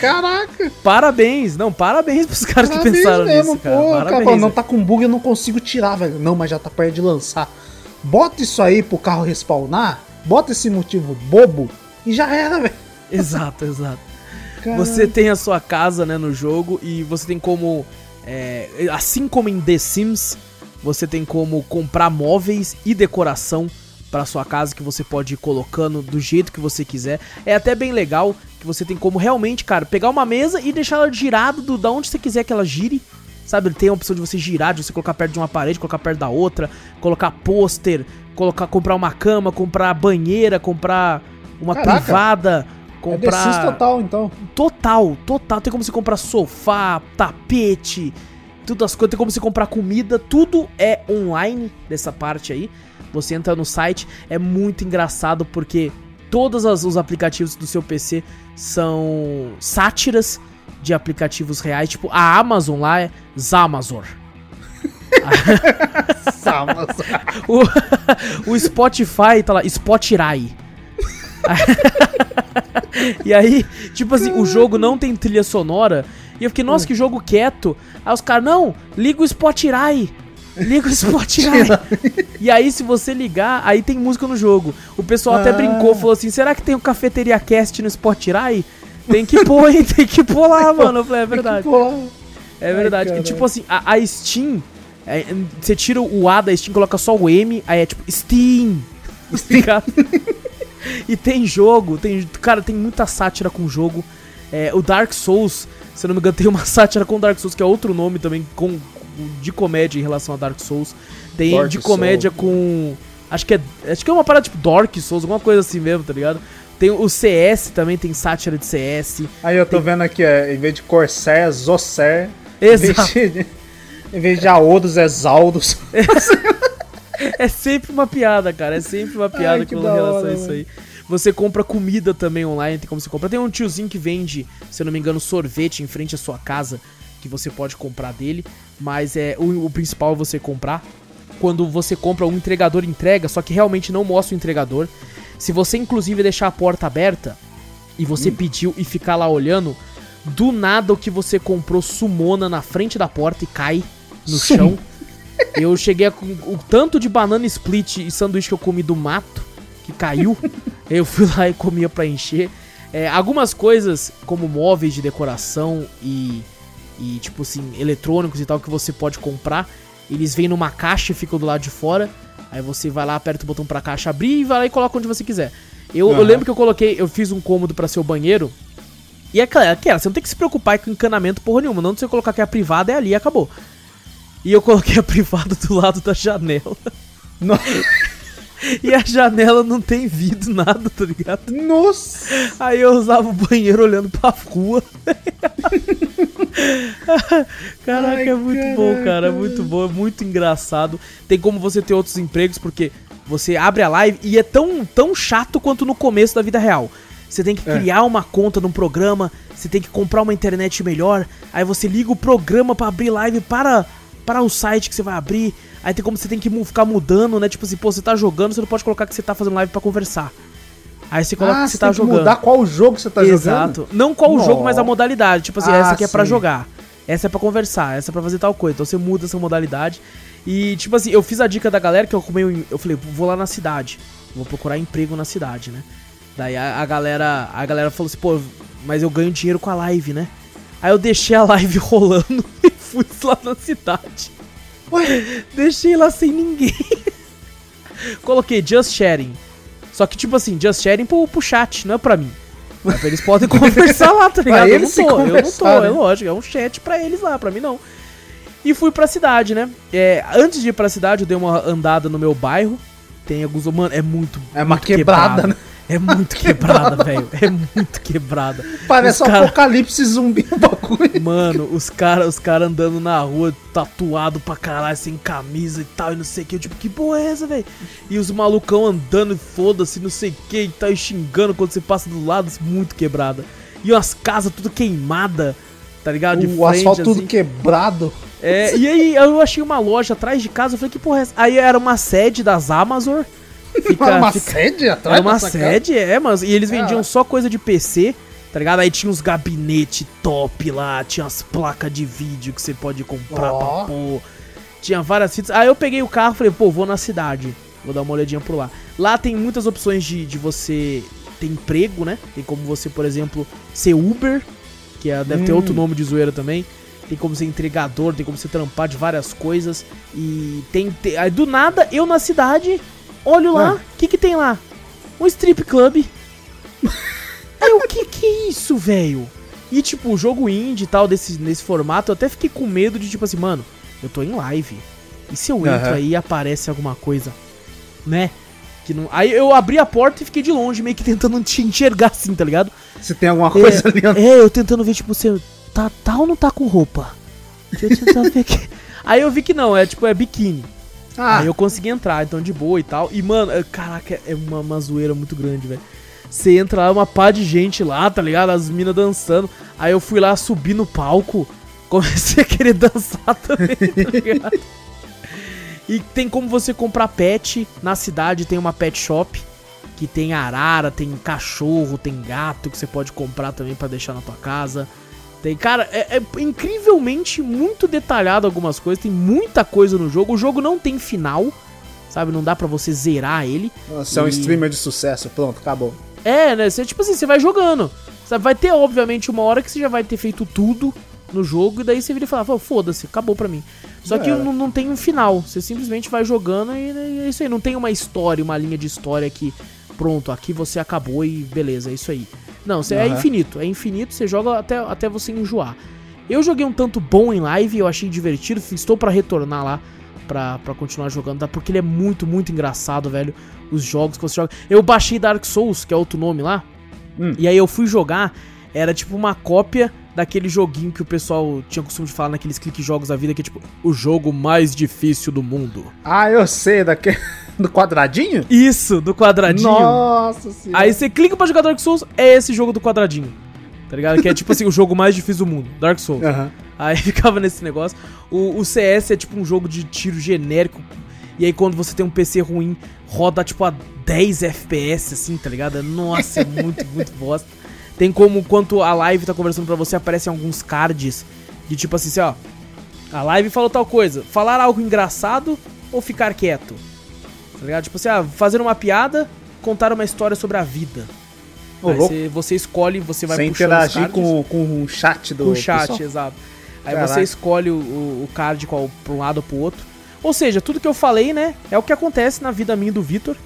Caraca! Parabéns, não, parabéns pros caras parabéns que pensaram mesmo, nisso, cara. Pô, parabéns, cara, não tá com bug, eu não consigo tirar, velho. Não, mas já tá perto de lançar. Bota isso aí pro carro respawnar, bota esse motivo bobo e já era, velho. Exato, exato. Caraca. Você tem a sua casa, né, no jogo e você tem como, é, assim como em The Sims, você tem como comprar móveis e decoração para sua casa que você pode ir colocando do jeito que você quiser. É até bem legal que você tem como realmente, cara, pegar uma mesa e deixar ela girada do da onde você quiser que ela gire. Sabe, tem a opção de você girar, de você colocar perto de uma parede, colocar perto da outra, colocar pôster, colocar comprar uma cama, comprar banheira, comprar uma Caraca, privada, comprar é total então. Total, total. Tem como você comprar sofá, tapete, tudo as coisas, tem como você comprar comida, tudo é online dessa parte aí. Você entra no site, é muito engraçado porque todos os aplicativos do seu PC são sátiras de aplicativos reais. Tipo, a Amazon lá é Zamazor. o, o Spotify tá lá, Spotirai. e aí, tipo assim, o jogo não tem trilha sonora. E eu fiquei, nossa, que jogo quieto. Aí os caras, não, liga o Spotirai. Liga o Spotify. e aí, se você ligar, aí tem música no jogo. O pessoal ah. até brincou, falou assim: será que tem o Cafeteria Cast no Spotify? Tem que pôr, hein? Tem que pôr lá, mano. Eu falei, é verdade. É verdade. Ai, tipo assim, a, a Steam. É, você tira o A da Steam, coloca só o M, aí é tipo Steam. Steam. e tem jogo, tem. Cara, tem muita sátira com o jogo. É, o Dark Souls, se eu não me engano, tem uma sátira com Dark Souls, que é outro nome também, com, de comédia em relação a Dark Souls. Tem Dark de comédia Soul. com. Acho que é. Acho que é uma parada tipo Dark Souls, alguma coisa assim mesmo, tá ligado? Tem o CS também, tem sátira de CS. Aí eu tô tem... vendo aqui, é, em vez de Corsair, é Zosser. Exato. Em vez de, em vez de Aodos, é Zaldos. É, é sempre uma piada, cara. É sempre uma piada Ai, com relação hora, a isso aí. Você compra comida também online, tem como você comprar. Tem um tiozinho que vende, se eu não me engano, sorvete em frente à sua casa, que você pode comprar dele mas é o, o principal é você comprar. Quando você compra, o entregador entrega, só que realmente não mostra o entregador. Se você inclusive deixar a porta aberta e você hum. pediu e ficar lá olhando, do nada o que você comprou sumona na frente da porta e cai no Sum. chão. Eu cheguei a, com o tanto de banana split e sanduíche que eu comi do mato que caiu. eu fui lá e comia para encher. É, algumas coisas, como móveis de decoração e e tipo assim, eletrônicos e tal que você pode comprar. Eles vêm numa caixa e ficam do lado de fora. Aí você vai lá, aperta o botão pra caixa abrir e vai lá e coloca onde você quiser. Eu, uhum. eu lembro que eu coloquei, eu fiz um cômodo para ser o banheiro. E é aquela, você não tem que se preocupar com encanamento porra nenhuma. Não você colocar que a privada é ali e acabou. E eu coloquei a privada do lado da janela. e a janela não tem vidro, nada, tá ligado? Nossa! Aí eu usava o banheiro olhando pra rua. Caraca, Ai, é muito caraca. bom, cara. É muito bom, é muito engraçado. Tem como você ter outros empregos, porque você abre a live e é tão, tão chato quanto no começo da vida real. Você tem que é. criar é. uma conta num programa, você tem que comprar uma internet melhor, aí você liga o programa para abrir live para, para o site que você vai abrir. Aí tem como você tem que ficar mudando, né? Tipo assim, pô, você tá jogando, você não pode colocar que você tá fazendo live para conversar. Aí você coloca ah, que você, tá jogando. mudar qual jogo você tá Exato. jogando. Exato. Não qual Nossa. jogo, mas a modalidade. Tipo assim, ah, essa aqui é para jogar. Essa é para conversar, essa é pra fazer tal coisa. Então você muda essa modalidade. E, tipo assim, eu fiz a dica da galera que eu comei. Eu falei, vou lá na cidade. Vou procurar emprego na cidade, né? Daí a, a galera. A galera falou assim, pô, mas eu ganho dinheiro com a live, né? Aí eu deixei a live rolando e fui lá na cidade. Ué? Deixei lá sem ninguém. Coloquei just sharing. Só que, tipo assim, just sharing pro, pro chat, não é pra mim. Eles podem conversar lá, tá ligado? eu não tô, eu não tô, é né? lógico, é um chat pra eles lá, pra mim não. E fui pra cidade, né? É, antes de ir pra cidade, eu dei uma andada no meu bairro. Tem alguns. Mano, é muito. É uma quebrada, né? É muito quebrada, velho. É muito quebrada. Parece um cara... apocalipse zumbi no bagulho. Mano, os caras os cara andando na rua, tatuado pra caralho, sem camisa e tal, e não sei o que. Eu, tipo, que porra é essa, velho? E os malucão andando, foda-se, não sei o que, e tal, e xingando quando você passa do lado, muito quebrada. E as casas tudo queimada, tá ligado? De o frente, asfalto assim. tudo quebrado. É, e aí eu achei uma loja atrás de casa, eu falei, que porra é essa? Aí era uma sede das Amazon. Fica, uma fica, sede atrás? Era uma sede, é, mas. E eles vendiam ah. só coisa de PC, tá ligado? Aí tinha uns gabinete top lá, tinha as placas de vídeo que você pode comprar oh. pra pôr. Tinha várias fitas. Aí eu peguei o carro e falei, pô, vou na cidade. Vou dar uma olhadinha por lá. Lá tem muitas opções de, de você ter emprego, né? Tem como você, por exemplo, ser Uber, que é, deve hum. ter outro nome de zoeira também. Tem como ser entregador, tem como você trampar de várias coisas. E tem. tem aí do nada, eu na cidade, olho lá, o ah. que que tem lá? Um strip club. aí o que que é isso, velho? E tipo, o jogo indie e tal, desse, nesse formato, eu até fiquei com medo de tipo assim, mano, eu tô em live. E se eu entro uhum. aí e aparece alguma coisa, né? Que não... Aí eu abri a porta e fiquei de longe, meio que tentando te enxergar assim, tá ligado? Se tem alguma coisa é, ali. É, eu tentando ver, tipo, você tá, tá ou não tá com roupa? Deixa eu tentar ver aqui. Aí eu vi que não, é tipo, é biquíni. Ah. Aí eu consegui entrar, então de boa e tal. E, mano, é, caraca, é uma, uma zoeira muito grande, velho. Você entra lá, uma pá de gente lá, tá ligado? As minas dançando. Aí eu fui lá subir no palco, comecei a querer dançar também, tá ligado? E tem como você comprar pet na cidade, tem uma pet shop que tem arara, tem cachorro, tem gato que você pode comprar também para deixar na tua casa. Tem, cara, é, é, incrivelmente muito detalhado algumas coisas, tem muita coisa no jogo. O jogo não tem final, sabe? Não dá para você zerar ele. Você e... é um streamer de sucesso, pronto, acabou. É, né? Você, tipo assim, você vai jogando. Sabe? Vai ter, obviamente, uma hora que você já vai ter feito tudo no jogo, e daí você vira e fala, foda-se, acabou pra mim. Só que não, não, tem um final, você simplesmente vai jogando e, e é isso aí, não tem uma história, uma linha de história que, pronto, aqui você acabou e beleza, é isso aí. Não, uhum. é infinito, é infinito, você joga até, até você enjoar. Eu joguei um tanto bom em live, eu achei divertido, estou para retornar lá pra, pra continuar jogando, tá? Porque ele é muito, muito engraçado, velho. Os jogos que você joga. Eu baixei Dark Souls, que é outro nome lá, hum. e aí eu fui jogar, era tipo uma cópia daquele joguinho que o pessoal tinha costume de falar naqueles clique jogos da vida, que é tipo o jogo mais difícil do mundo. Ah, eu sei, daquele. Do quadradinho? Isso, do quadradinho. Nossa senhora. Aí você clica pra jogar Dark Souls, é esse jogo do quadradinho. Tá ligado? Que é tipo assim, o jogo mais difícil do mundo, Dark Souls. Uhum. Aí ficava nesse negócio. O, o CS é tipo um jogo de tiro genérico. E aí quando você tem um PC ruim, roda tipo a 10 FPS, assim, tá ligado? Nossa, é muito, muito bosta. Tem como, quanto a live tá conversando pra você, aparecem alguns cards de tipo assim, assim, ó. A live falou tal coisa. Falar algo engraçado ou ficar quieto? Tá ligado? Tipo assim, ah, fazer uma piada, contar uma história sobre a vida. Aí você, você, escolhe, você vai Sem interagir com, com o chat do Com o chat, pessoal. exato. Aí Caraca. você escolhe o, o card qual, pra um lado ou pro outro. Ou seja, tudo que eu falei, né, é o que acontece na vida minha do Vitor.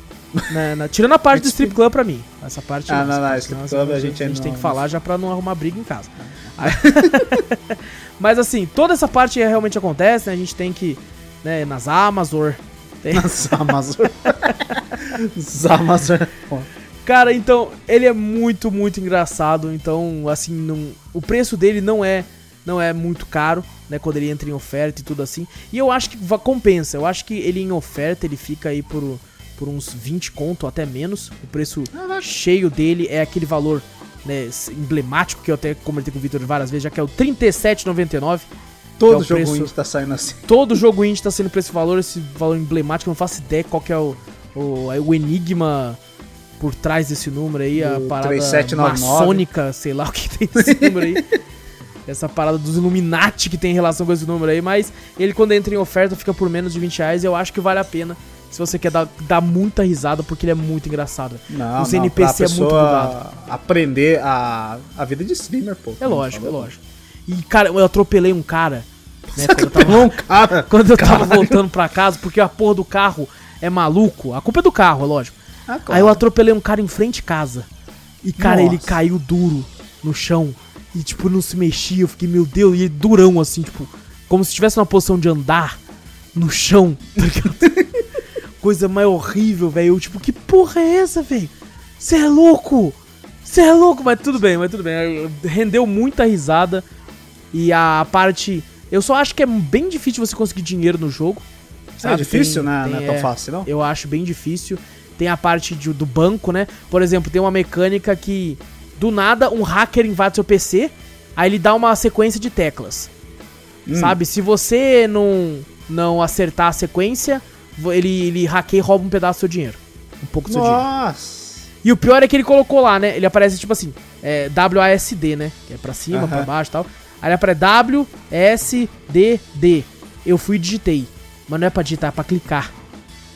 Na, na, tirando a parte do strip club pra mim. Essa parte. Ah, não, não, não strip club a gente, a gente tem que falar já pra não arrumar briga em casa. É. Mas assim, toda essa parte realmente acontece, né? A gente tem que. Né, nas Amazon. Tem... Nas Amazon. nas Amazon. Cara, então, ele é muito, muito engraçado. Então, assim, não, o preço dele não é não é muito caro, né? Quando ele entra em oferta e tudo assim. E eu acho que compensa. Eu acho que ele em oferta, ele fica aí por por uns 20 conto, até menos. O preço cheio dele é aquele valor né, emblemático que eu até comentei com o Victor várias vezes, já que é o 37,99. Todo é jogo preço, indie tá saindo assim. Todo jogo indie tá sendo por esse valor, esse valor emblemático. Eu não faço ideia qual que é o, o, o enigma por trás desse número aí, a parada 3799. maçônica, sei lá o que tem nesse número aí. Essa parada dos Illuminati que tem relação com esse número aí, mas ele quando entra em oferta fica por menos de 20 reais, eu acho que vale a pena se você quer dar, dar muita risada, porque ele é muito engraçado. Não, Os não, NPC é muito bugado. aprender a, a vida de streamer, pô. É lógico, é lógico. E, cara, eu atropelei um cara. Né, quando eu tava, um cara? Quando eu tava voltando pra casa, porque a porra do carro é maluco. A culpa é do carro, é lógico. Ah, claro. Aí eu atropelei um cara em frente de casa. E, cara, Nossa. ele caiu duro no chão. E, tipo, não se mexia. Eu fiquei, meu Deus, e ele durão, assim, tipo, como se estivesse numa posição de andar no chão, tá ligado? coisa mais horrível, velho. Eu, tipo, que porra é essa, velho? Você é louco! Você é louco! Mas tudo bem, mas tudo bem. Rendeu muita risada. E a parte. Eu só acho que é bem difícil você conseguir dinheiro no jogo. É sabe? É difícil, tem, né? Tem, não é tão fácil, não? Eu acho bem difícil. Tem a parte de, do banco, né? Por exemplo, tem uma mecânica que do nada um hacker invade seu PC, aí ele dá uma sequência de teclas. Hum. Sabe? Se você não, não acertar a sequência, ele, ele hackeia e rouba um pedaço do seu dinheiro. Um pouco do seu Nossa. dinheiro. Nossa! E o pior é que ele colocou lá, né? Ele aparece tipo assim, é, WASD, né? Que é pra cima, uh -huh. pra baixo e tal. Aí ele aparece WSDD. Eu fui e digitei. Mas não é pra digitar, é pra clicar.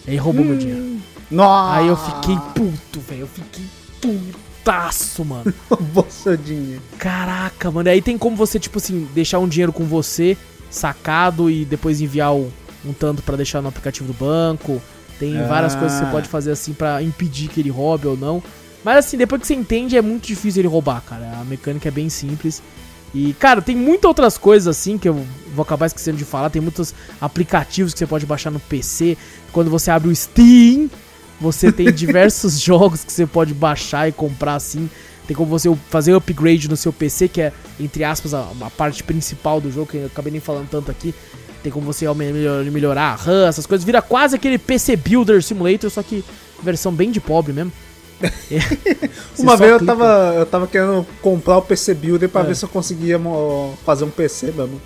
Aí roubou hum. meu dinheiro. Nossa. Aí eu fiquei puto, velho. Eu fiquei putaço, mano. roubou seu dinheiro. Caraca, mano. Aí tem como você, tipo assim, deixar um dinheiro com você, sacado, e depois enviar um, um tanto para deixar no aplicativo do banco. Tem ah. várias coisas que você pode fazer assim para impedir que ele roube ou não. Mas assim, depois que você entende, é muito difícil ele roubar, cara. A mecânica é bem simples. E, cara, tem muitas outras coisas assim que eu vou acabar esquecendo de falar. Tem muitos aplicativos que você pode baixar no PC. Quando você abre o Steam, você tem diversos jogos que você pode baixar e comprar assim. Tem como você fazer upgrade no seu PC, que é, entre aspas, a, a parte principal do jogo, que eu acabei nem falando tanto aqui. Tem como você melhorar a RAM, essas coisas. Vira quase aquele PC Builder Simulator, só que versão bem de pobre mesmo. Uma vez eu tava, eu tava querendo comprar o PC Builder pra é. ver se eu conseguia fazer um PC mesmo.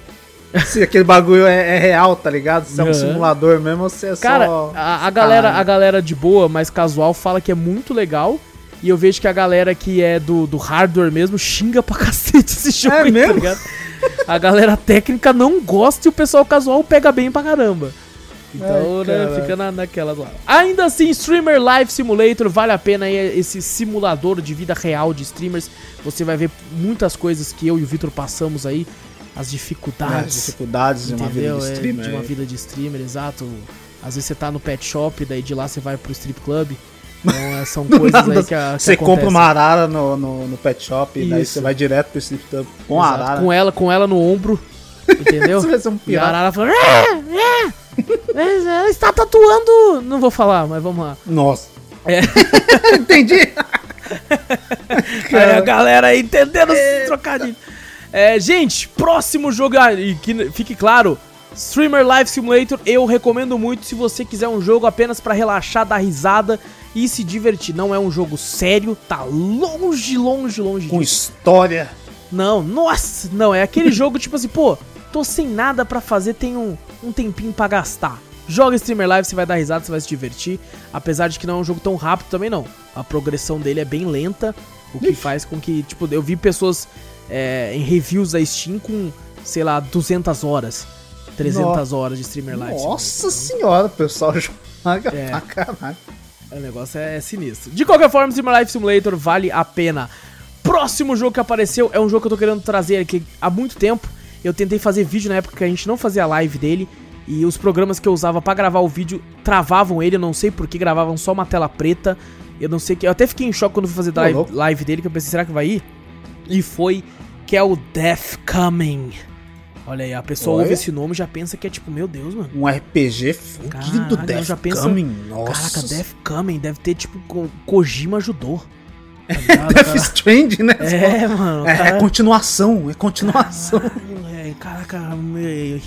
Se aquele bagulho é, é, real, tá ligado? Se é um uhum. simulador mesmo ou se é Cara, só. A, a galera, a galera de boa, mais casual, fala que é muito legal. E eu vejo que a galera que é do, do hardware mesmo xinga pra cacete esse jogo, é aí, tá mesmo? tá ligado? A galera técnica não gosta e o pessoal casual pega bem pra caramba. Então, Ai, né, fica na, naquela lá. Ainda assim, Streamer Live Simulator, vale a pena aí esse simulador de vida real de streamers. Você vai ver muitas coisas que eu e o Vitor passamos aí. As dificuldades. As dificuldades de uma vida de streamer. É, de uma vida de streamer, exato. Às vezes você tá no pet shop, daí de lá você vai pro strip club. Então é, são coisas aí que, a, que Você compra uma arara no, no, no pet shop, Isso. daí você vai direto pro strip club com Exato. a arara. Com ela, com ela no ombro, entendeu? você vai ser um e a arara fala... Ela está tatuando... Não vou falar, mas vamos lá. Nossa. É. Entendi. aí a galera aí entendendo é... trocadilho. É, gente, próximo jogo... Ah, e que fique claro... Streamer Live Simulator eu recomendo muito se você quiser um jogo apenas para relaxar, dar risada e se divertir. Não é um jogo sério, tá longe, longe, longe Com disso. história. Não, nossa, não, é aquele jogo tipo assim, pô, tô sem nada para fazer, tem um, um tempinho para gastar. Joga Streamer Live, você vai dar risada, você vai se divertir. Apesar de que não é um jogo tão rápido também não. A progressão dele é bem lenta, o que Ixi. faz com que, tipo, eu vi pessoas é, em reviews da Steam com, sei lá, 200 horas. 300 Nossa. horas de Streamer Live. Nossa senhora, o pessoal joga é. pra caralho. O negócio é sinistro. De qualquer forma, Sim Life Simulator vale a pena. Próximo jogo que apareceu é um jogo que eu tô querendo trazer aqui há muito tempo. Eu tentei fazer vídeo na época que a gente não fazia live dele. E os programas que eu usava para gravar o vídeo travavam ele, eu não sei por que gravavam só uma tela preta. Eu não sei que. Eu até fiquei em choque quando fui fazer live, live dele, que eu pensei, será que vai ir? E foi que é o Death Coming. Olha aí, a pessoa Olha. ouve esse nome e já pensa que é tipo, meu Deus, mano. Um RPG fudido Death já pensa, Coming. Nossa. Caraca, Death Coming deve ter tipo Kojima ajudou. Tá Death Strand, né? É, mano. É, é, continuação, é continuação. Caralho, é, caraca,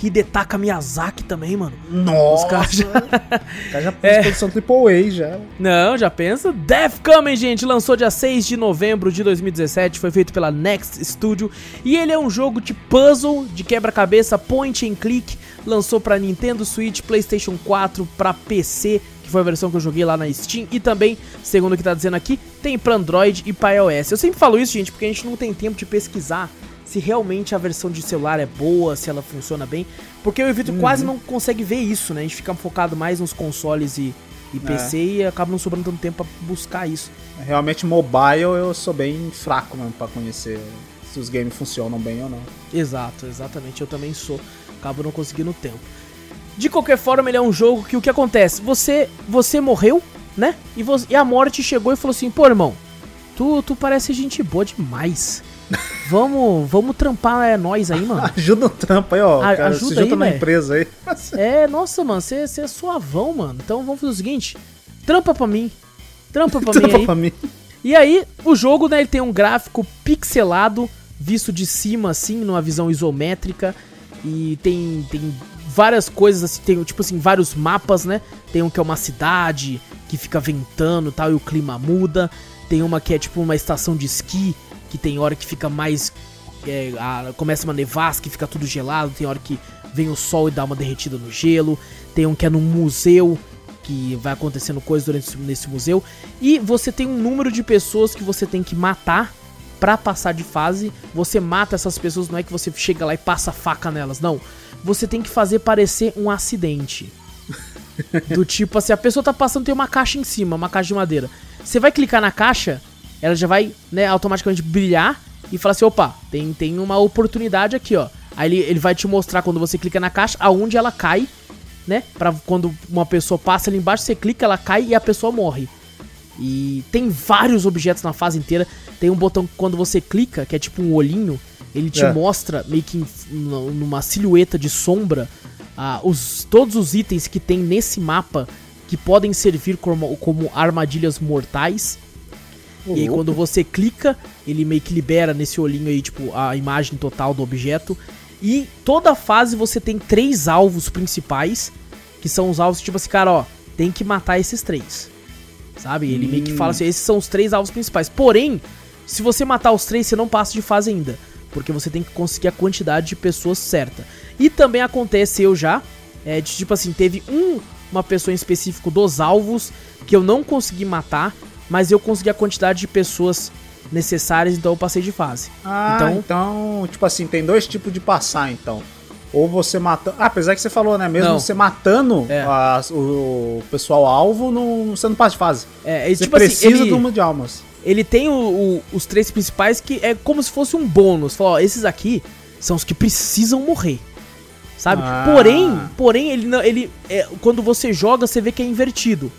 Hidetaka Miyazaki também, mano. Nossa. Os caras já... cara já é. produção AAA já. Não, já pensa. Death Coming, gente, lançou dia 6 de novembro de 2017, foi feito pela Next Studio e ele é um jogo de puzzle, de quebra-cabeça, point and click, lançou para Nintendo Switch, PlayStation 4, para PC que foi a versão que eu joguei lá na Steam, e também, segundo o que tá dizendo aqui, tem para Android e para iOS. Eu sempre falo isso, gente, porque a gente não tem tempo de pesquisar se realmente a versão de celular é boa, se ela funciona bem, porque o Evito uhum. quase não consegue ver isso, né? A gente fica focado mais nos consoles e, e PC é. e acaba não sobrando tanto tempo para buscar isso. Realmente mobile eu sou bem fraco mesmo para conhecer se os games funcionam bem ou não. Exato, exatamente, eu também sou. Acabo não conseguindo tempo. De qualquer forma, ele é um jogo que o que acontece? Você você morreu, né? E, você, e a morte chegou e falou assim: pô, irmão, tu, tu parece gente boa demais. Vamos, vamos trampar é nós aí, mano. ajuda o trampo aí, ó. A, cara, ajuda se junta aí, na empresa aí. é, nossa, mano, você é suavão, mano. Então vamos fazer o seguinte: trampa pra mim. Trampa pra trampa mim aí. Pra mim. E aí, o jogo, né, ele tem um gráfico pixelado, visto de cima, assim, numa visão isométrica. E tem, tem várias coisas assim, tem tipo assim, vários mapas, né? Tem um que é uma cidade que fica ventando tal e o clima muda. Tem uma que é tipo uma estação de esqui, que tem hora que fica mais é, a, começa uma nevasca que fica tudo gelado, tem hora que vem o sol e dá uma derretida no gelo, tem um que é num museu que vai acontecendo coisas durante nesse museu e você tem um número de pessoas que você tem que matar para passar de fase. Você mata essas pessoas, não é que você chega lá e passa faca nelas, não. Você tem que fazer parecer um acidente. Do tipo assim, a pessoa tá passando, tem uma caixa em cima, uma caixa de madeira. Você vai clicar na caixa, ela já vai, né, automaticamente brilhar e falar assim, opa, tem, tem uma oportunidade aqui, ó. Aí ele, ele vai te mostrar quando você clica na caixa aonde ela cai, né? Pra quando uma pessoa passa ali embaixo, você clica, ela cai e a pessoa morre. E tem vários objetos na fase inteira. Tem um botão que quando você clica, que é tipo um olhinho, ele te é. mostra meio que numa silhueta de sombra uh, os, todos os itens que tem nesse mapa que podem servir como, como armadilhas mortais. Uhum. E aí quando você clica, ele meio que libera nesse olhinho aí, tipo, a imagem total do objeto. E toda fase você tem três alvos principais, que são os alvos, tipo assim, cara, ó, tem que matar esses três. Sabe? Ele hum. meio que fala assim, esses são os três alvos principais. Porém, se você matar os três, você não passa de fase ainda. Porque você tem que conseguir a quantidade de pessoas certa. E também aconteceu já, é, de, tipo assim, teve um, uma pessoa em específico dos alvos que eu não consegui matar, mas eu consegui a quantidade de pessoas necessárias, então eu passei de fase. Ah, então, então tipo assim, tem dois tipos de passar, então. Ou você matando. Ah, apesar que você falou, né? Mesmo não. você matando é. a, o, pessoal alvo, não, você não passa de fase. É, você tipo assim, precisa assim, ele, de uma de almas. Ele tem o, o, os três principais que é como se fosse um bônus. Fala, ó, esses aqui são os que precisam morrer. Sabe? Ah. Porém, porém, ele. Ele, é, quando você joga, você vê que é invertido.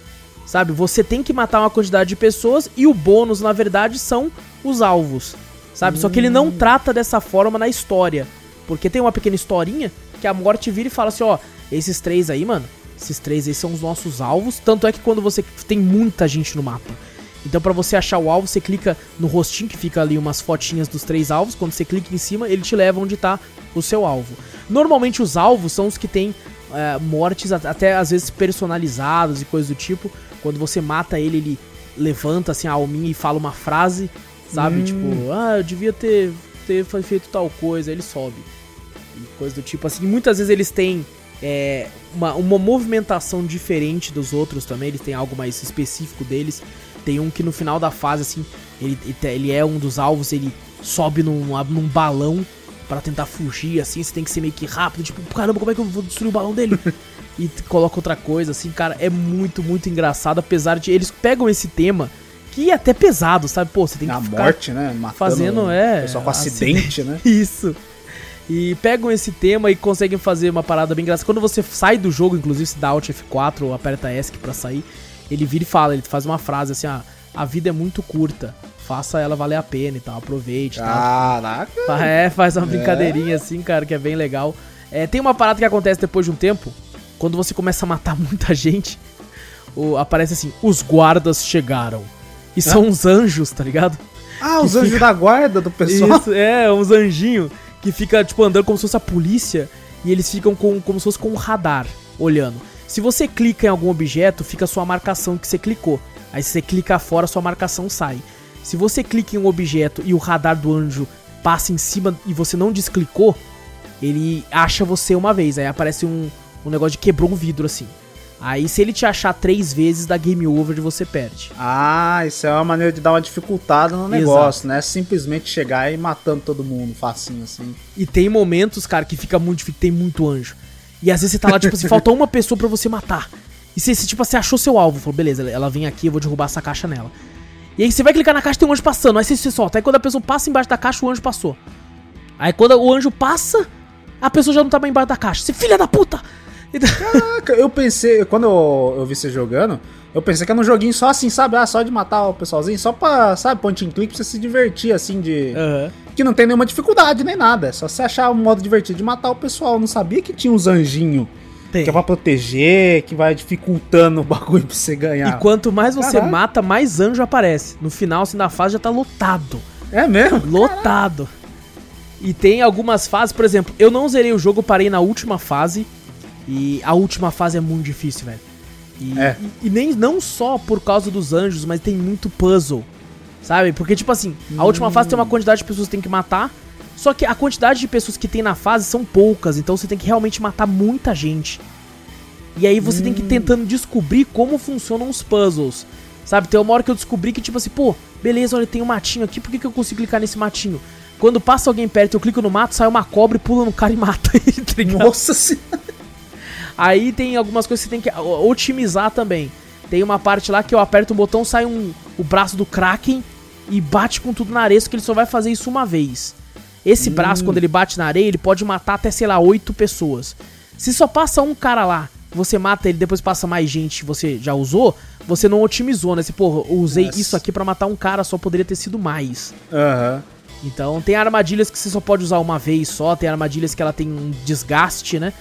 Sabe? Você tem que matar uma quantidade de pessoas e o bônus, na verdade, são os alvos. Sabe? Hum. Só que ele não hum. trata dessa forma na história. Porque tem uma pequena historinha que a morte vira e fala assim: ó, esses três aí, mano, esses três aí são os nossos alvos. Tanto é que quando você tem muita gente no mapa. Então, para você achar o alvo, você clica no rostinho que fica ali umas fotinhas dos três alvos. Quando você clica em cima, ele te leva onde tá o seu alvo. Normalmente, os alvos são os que têm é, mortes até às vezes personalizadas e coisas do tipo. Quando você mata ele, ele levanta assim a alminha e fala uma frase, sabe? Hum. Tipo, ah, eu devia ter, ter feito tal coisa. Aí ele sobe. E coisa do tipo assim. Muitas vezes eles têm é, uma, uma movimentação diferente dos outros também. Eles têm algo mais específico deles. Tem um que no final da fase, assim, ele, ele é um dos alvos, ele sobe num, num balão para tentar fugir, assim, você tem que ser meio que rápido, tipo, caramba, como é que eu vou destruir o balão dele? e coloca outra coisa, assim, cara, é muito, muito engraçado, apesar de eles pegam esse tema que é até pesado, sabe? Pô, você tem que A morte, né? Matando fazendo, é, pessoal com acidente, acidente, né? Isso. E pegam esse tema e conseguem fazer uma parada bem engraçada. Quando você sai do jogo, inclusive se dá Alt F4 ou aperta ESC para sair, ele vira e fala, ele faz uma frase assim, ah, a vida é muito curta. Faça ela valer a pena e tal, aproveite. Caraca! Tal. É, faz uma brincadeirinha é. assim, cara, que é bem legal. É, tem uma parada que acontece depois de um tempo, quando você começa a matar muita gente, o, aparece assim, os guardas chegaram. E são uns anjos, tá ligado? Ah, os anjos da guarda do pessoal. Isso, é, uns anjinhos que fica, tipo, andando como se fosse a polícia e eles ficam com, como se fosse com um radar, olhando. Se você clica em algum objeto, fica a sua marcação que você clicou. Aí se você clica fora, sua marcação sai. Se você clica em um objeto e o radar do anjo passa em cima e você não desclicou, ele acha você uma vez. Aí aparece um, um negócio de quebrou um vidro assim. Aí se ele te achar três vezes, dá game over e você perde. Ah, isso é uma maneira de dar uma dificultada no negócio, Exato. né? Simplesmente chegar e matando todo mundo, facinho assim. E tem momentos, cara, que fica muito difícil, tem muito anjo. E às vezes você tá lá, tipo assim, falta uma pessoa para você matar. E você, tipo, você achou seu alvo. Falou, beleza, ela vem aqui, eu vou derrubar essa caixa nela. E aí você vai clicar na caixa tem um anjo passando. Aí você se solta. Aí quando a pessoa passa embaixo da caixa, o anjo passou. Aí quando o anjo passa, a pessoa já não tá mais embaixo da caixa. Você, filha da puta! Caraca, eu pensei, quando eu, eu vi você jogando, eu pensei que era um joguinho só assim, sabe? Ah, só de matar o pessoalzinho, só pra, sabe, point and click pra você se divertir, assim, de. Uhum. Que não tem nenhuma dificuldade nem nada. É só você achar um modo divertido de matar o pessoal. Eu não sabia que tinha uns anjinhos. Tem. Que é pra proteger, que vai dificultando o bagulho pra você ganhar. E quanto mais você Caraca. mata, mais anjo aparece. No final, assim, da fase já tá lotado. É mesmo? Lotado. Caraca. E tem algumas fases, por exemplo, eu não zerei o jogo, parei na última fase. E a última fase é muito difícil, velho. E, é. e, e, nem não só por causa dos anjos, mas tem muito puzzle. Sabe? Porque, tipo assim, a última fase tem uma quantidade de pessoas que tem que matar. Só que a quantidade de pessoas que tem na fase são poucas, então você tem que realmente matar muita gente. E aí você hum. tem que ir hum. tentando descobrir como funcionam os puzzles. Sabe, tem uma hora que eu descobri que, tipo assim, pô, beleza, olha, tem um matinho aqui, por que, que eu consigo clicar nesse matinho? Quando passa alguém perto, eu clico no mato, sai uma cobra e pula no cara e mata ele, tá Nossa senhora. Aí tem algumas coisas que você tem que otimizar também. Tem uma parte lá que eu aperto o botão, sai um, o braço do Kraken e bate com tudo na areia, só que ele só vai fazer isso uma vez. Esse hum. braço, quando ele bate na areia, ele pode matar até, sei lá, oito pessoas. Se só passa um cara lá você mata ele, depois passa mais gente, você já usou, você não otimizou, né? Você, porra, usei yes. isso aqui para matar um cara, só poderia ter sido mais. Aham. Uhum. Então, tem armadilhas que você só pode usar uma vez só, tem armadilhas que ela tem um desgaste, né?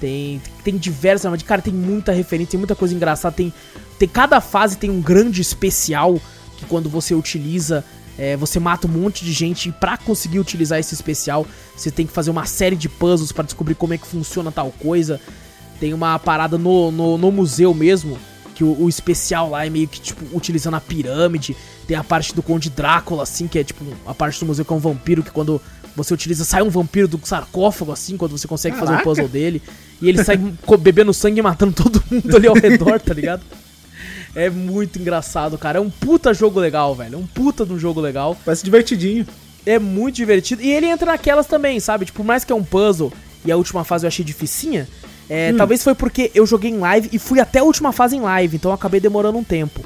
Tem, tem diversas armadilhas. Cara, tem muita referência, tem muita coisa engraçada. Tem, tem cada fase tem um grande especial que quando você utiliza, é, você mata um monte de gente. E pra conseguir utilizar esse especial, você tem que fazer uma série de puzzles para descobrir como é que funciona tal coisa. Tem uma parada no, no, no museu mesmo, que o, o, especial lá é meio que, tipo, utilizando a pirâmide. Tem a parte do Conde Drácula, assim, que é, tipo, a parte do museu que é um vampiro, que quando você utiliza, sai um vampiro do sarcófago, assim, quando você consegue Caraca. fazer o puzzle dele. E ele sai bebendo sangue e matando todo mundo ali ao redor, tá ligado? É muito engraçado, cara. É um puta jogo legal, velho. É um puta de um jogo legal. Parece divertidinho. É muito divertido. E ele entra naquelas também, sabe? Tipo, por mais que é um puzzle e a última fase eu achei dificinha, é, hum. Talvez foi porque eu joguei em live e fui até a última fase em live, então eu acabei demorando um tempo.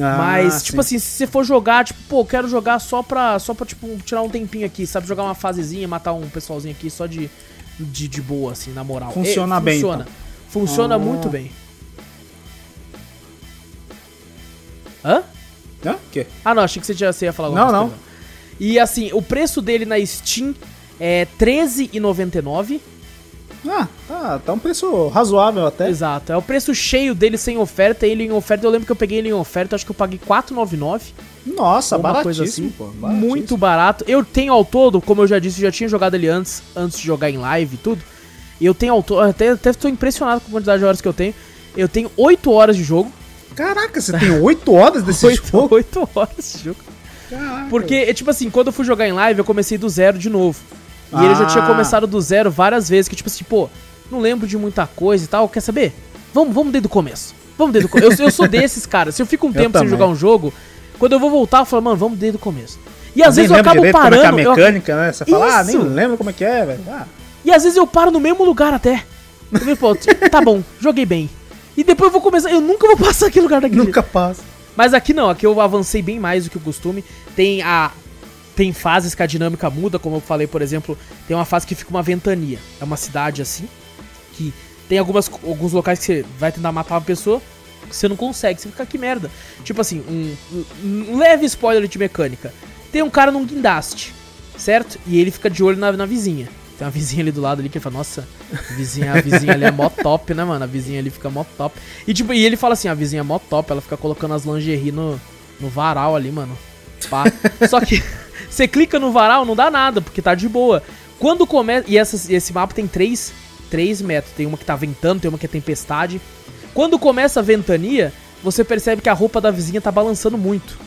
Ah, Mas, tipo sim. assim, se você for jogar, tipo, pô, quero jogar só pra, só pra, tipo, tirar um tempinho aqui, sabe? Jogar uma fasezinha, matar um pessoalzinho aqui só de, de, de boa, assim, na moral. Funciona bem. Funciona. Então. Funciona ah. muito bem. Hã? Hã? quê? Ah, não, achei que você, já, você ia falar alguma não, coisa. Não, não. E assim, o preço dele na Steam é R$13,99. Ah, tá, tá um preço razoável até. Exato, é o preço cheio dele sem oferta. Ele em oferta, eu lembro que eu peguei ele em oferta, acho que eu paguei 4,99. Nossa, baratíssimo, assim, pô, baratíssimo. Muito barato. Eu tenho ao todo, como eu já disse, eu já tinha jogado ele antes, antes de jogar em live e tudo. E eu tenho ao todo, até, até tô impressionado com a quantidade de horas que eu tenho. Eu tenho 8 horas de jogo. Caraca, você tem 8 horas desse 8, jogo? 8 horas de jogo. Caraca. Porque, é tipo assim, quando eu fui jogar em live, eu comecei do zero de novo. E ah. ele já tinha ah. começado do zero várias vezes, que tipo assim, pô, não lembro de muita coisa e tal, quer saber? Vamos, vamos desde o começo. Vamos desde o começo. eu, eu sou desses, cara. Se eu fico um tempo sem jogar um jogo, quando eu vou voltar, eu falo, mano, vamos desde o começo. E às vezes eu acabo parando. Como é que é a mecânica, eu... né? Você fala, Isso. ah, nem lembro como é que é, velho. Ah. E às vezes eu paro no mesmo lugar até. Eu pô, tá bom, joguei bem. E depois eu vou começar. Eu nunca vou passar aquele lugar daqui. Nunca passa. Mas aqui não, aqui eu avancei bem mais do que o costume. Tem a tem fases que a dinâmica muda, como eu falei, por exemplo, tem uma fase que fica uma ventania. É uma cidade assim, que tem algumas, alguns locais que você vai tentar matar uma pessoa, você não consegue, você fica que merda. Tipo assim, um, um, um leve spoiler de mecânica. Tem um cara num guindaste, certo? E ele fica de olho na, na vizinha. Tem uma vizinha ali do lado ali que ele fala, nossa, a vizinha, a vizinha ali é mó top, né, mano? A vizinha ali fica mó top. E tipo, e ele fala assim, a vizinha é mó top, ela fica colocando as lingerie no, no varal ali, mano. Pá. Só que você clica no varal, não dá nada, porque tá de boa. Quando começa. E essas, esse mapa tem três, três métodos. Tem uma que tá ventando, tem uma que é tempestade. Quando começa a ventania, você percebe que a roupa da vizinha tá balançando muito.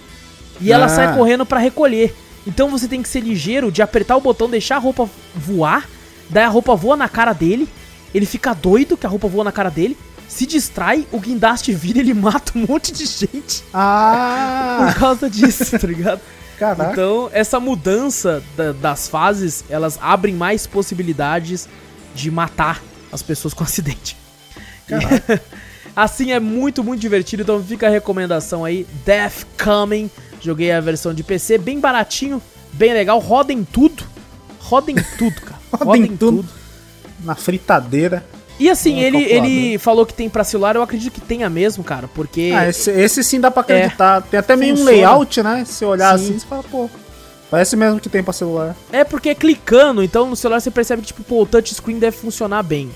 E ela ah. sai correndo para recolher. Então você tem que ser ligeiro de apertar o botão, deixar a roupa voar. Daí a roupa voa na cara dele. Ele fica doido que a roupa voa na cara dele. Se distrai, o guindaste vira e ele mata um monte de gente. Ah! Por causa disso, tá ligado? Caraca. Então, essa mudança da, das fases, elas abrem mais possibilidades de matar as pessoas com acidente. assim é muito, muito divertido. Então fica a recomendação aí. Death Coming. Joguei a versão de PC, bem baratinho, bem legal. Roda em tudo. Roda em tudo, cara. Roda em tudo. tudo. Na fritadeira. E assim, ele, ele falou que tem pra celular, eu acredito que tenha mesmo, cara, porque. Ah, esse, esse sim dá pra acreditar. É, tem até meio funciona. um layout, né? Se olhar sim. assim, você fala, pô. Parece mesmo que tem pra celular. É porque é clicando, então no celular você percebe que, tipo, pô, o touchscreen deve funcionar bem.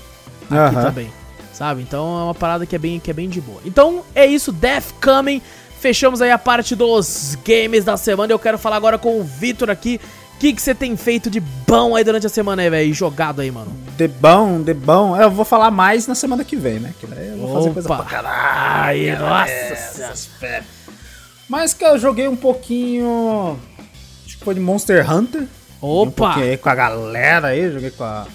Aqui também. Sabe? Então é uma parada que é bem, que é bem de boa. Então é isso, Death Coming. Fechamos aí a parte dos games da semana. Eu quero falar agora com o Vitor aqui o que você tem feito de bom aí durante a semana aí, velho? Jogado aí, mano. De bom, de bom. Eu vou falar mais na semana que vem, né? Que daí eu vou Opa. fazer coisa pra caralho. Nossa senhora. Mas que eu joguei um pouquinho. Acho que foi de Monster Hunter. Opa! Um com a galera aí, joguei com a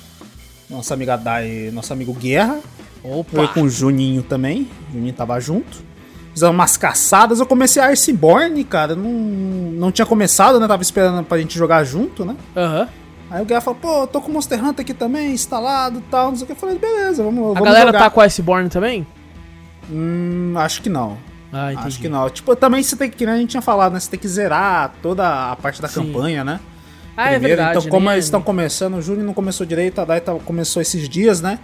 nossa amiga Dai, nosso amigo Guerra. Opa! Joguei com o Juninho também. O Juninho tava junto. Fizemos umas caçadas. Eu comecei a Iceborne, cara. Não, não tinha começado, né? Tava esperando pra gente jogar junto, né? Aham. Uhum. Aí o Guerra falou, pô, tô com o Monster Hunter aqui também, instalado e tal, não sei o que. Eu falei, beleza, vamos, a vamos galera jogar. tá com Iceborne também? Hum, acho que não. Ah, entendi. Acho que não. Tipo, também você tem que, que a gente tinha falado, né? Você tem que zerar toda a parte da Sim. campanha, né? Ah, é Primeiro. é verdade. Então, como né? eles estão começando, o Júnior não começou direito, a Dai tá, começou esses dias, né?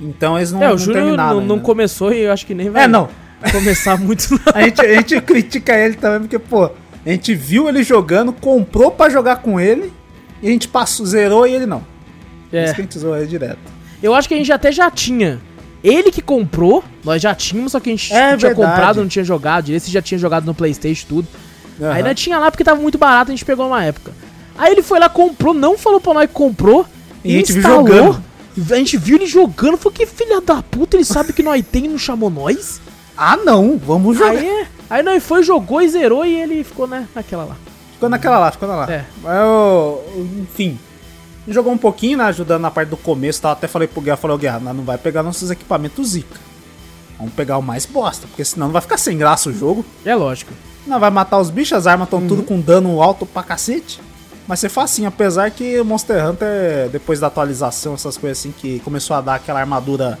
Então eles não, é, o não terminaram. Não, não começou e eu acho que nem vai é, não. Começar muito. A, gente, a gente critica ele também, porque, pô, a gente viu ele jogando, comprou para jogar com ele, e a gente passou, zerou e ele não. É. Isso que a gente zoou ele direto. Eu acho que a gente até já tinha. Ele que comprou, nós já tínhamos, só que a gente é, tinha verdade. comprado, não tinha jogado. Esse já tinha jogado no Playstation tudo. Uhum. Aí nós tinha lá porque tava muito barato, a gente pegou uma época. Aí ele foi lá, comprou, não falou pra nós que comprou. E a gente instalou, viu jogando. A gente viu ele jogando, falou que filha da puta, ele sabe que nós tem e não chamou nós? Ah não, vamos jogar. Aí, aí nós foi, jogou e zerou e ele ficou, né, naquela lá. Ficou naquela lá, ficou naquela lá. É. Eu, enfim, jogou um pouquinho, né, ajudando na parte do começo, tal. até falei pro Guerra, falou, Guerra, não vai pegar nossos equipamentos zica. Vamos pegar o mais bosta, porque senão não vai ficar sem graça o jogo. É lógico. Não vai matar os bichos, as armas estão uhum. tudo com dano alto pra cacete. Mas ser facinho, apesar que o Monster Hunter, depois da atualização, essas coisas assim, que começou a dar aquela armadura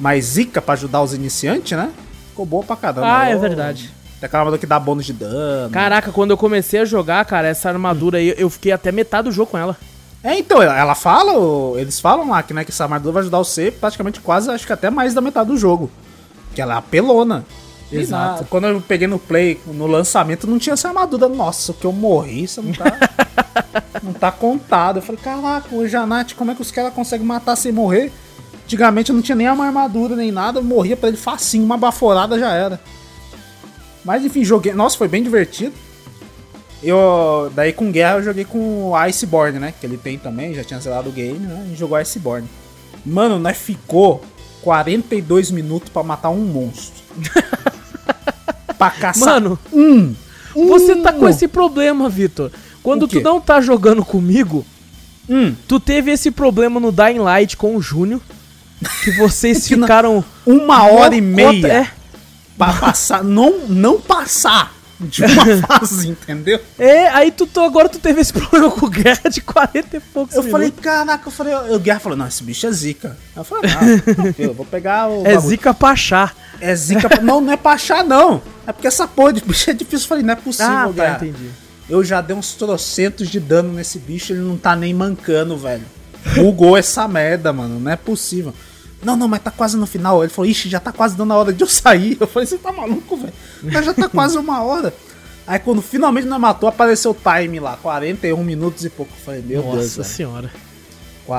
mais zica pra ajudar os iniciantes, né? Ficou boa pra caramba. Ah, é verdade. Tem aquela armadura que dá bônus de dano. Caraca, quando eu comecei a jogar, cara, essa armadura aí, eu fiquei até metade do jogo com ela. É, então, ela fala, eles falam lá que, né, que essa armadura vai ajudar você praticamente quase, acho que até mais da metade do jogo. Que ela é apelona. Exato. Na, quando eu peguei no play, no lançamento, não tinha essa armadura. Nossa, o que eu morri, isso não tá. não tá contado. Eu falei, caraca, o Janate, como é que os caras conseguem matar sem morrer? Antigamente eu não tinha nem uma armadura nem nada, eu morria pra ele facinho, uma baforada já era. Mas enfim, joguei. Nossa, foi bem divertido. Eu, daí com Guerra eu joguei com o Iceborne, né? Que ele tem também, já tinha zerado o game, né? E jogou Iceborne. Mano, nós ficou 42 minutos para matar um monstro. pra caçar. Mano, um, um. Você tá com esse problema, Vitor. Quando tu não tá jogando comigo, hum. tu teve esse problema no Dying Light com o Júnior. Que vocês que ficaram. Uma hora e meia. É. Pra passar. Não, não passar de uma fase, entendeu? É, aí tu, tu, agora tu teve esse problema com Guerra de 40 e poucos Eu minutos. falei, caraca, eu falei, o Guerra falou, não, esse bicho é zica. Eu falei, não, eu vou pegar o. É bagulho. zica pra achar. É zica pra... Não, não é pra achar, não. É porque essa porra de bicho é difícil. Eu falei, não é possível, ah, tá, Guerra. entendi. Eu já dei uns trocentos de dano nesse bicho, ele não tá nem mancando, velho. Bugou essa merda, mano. Não é possível. Não, não, mas tá quase no final. Ele falou, ixi, já tá quase dando a hora de eu sair. Eu falei, você tá maluco, velho? Já tá quase uma hora. Aí quando finalmente nós matou, apareceu o time lá, 41 minutos e pouco. Eu falei, meu Nossa Deus. Nossa senhora.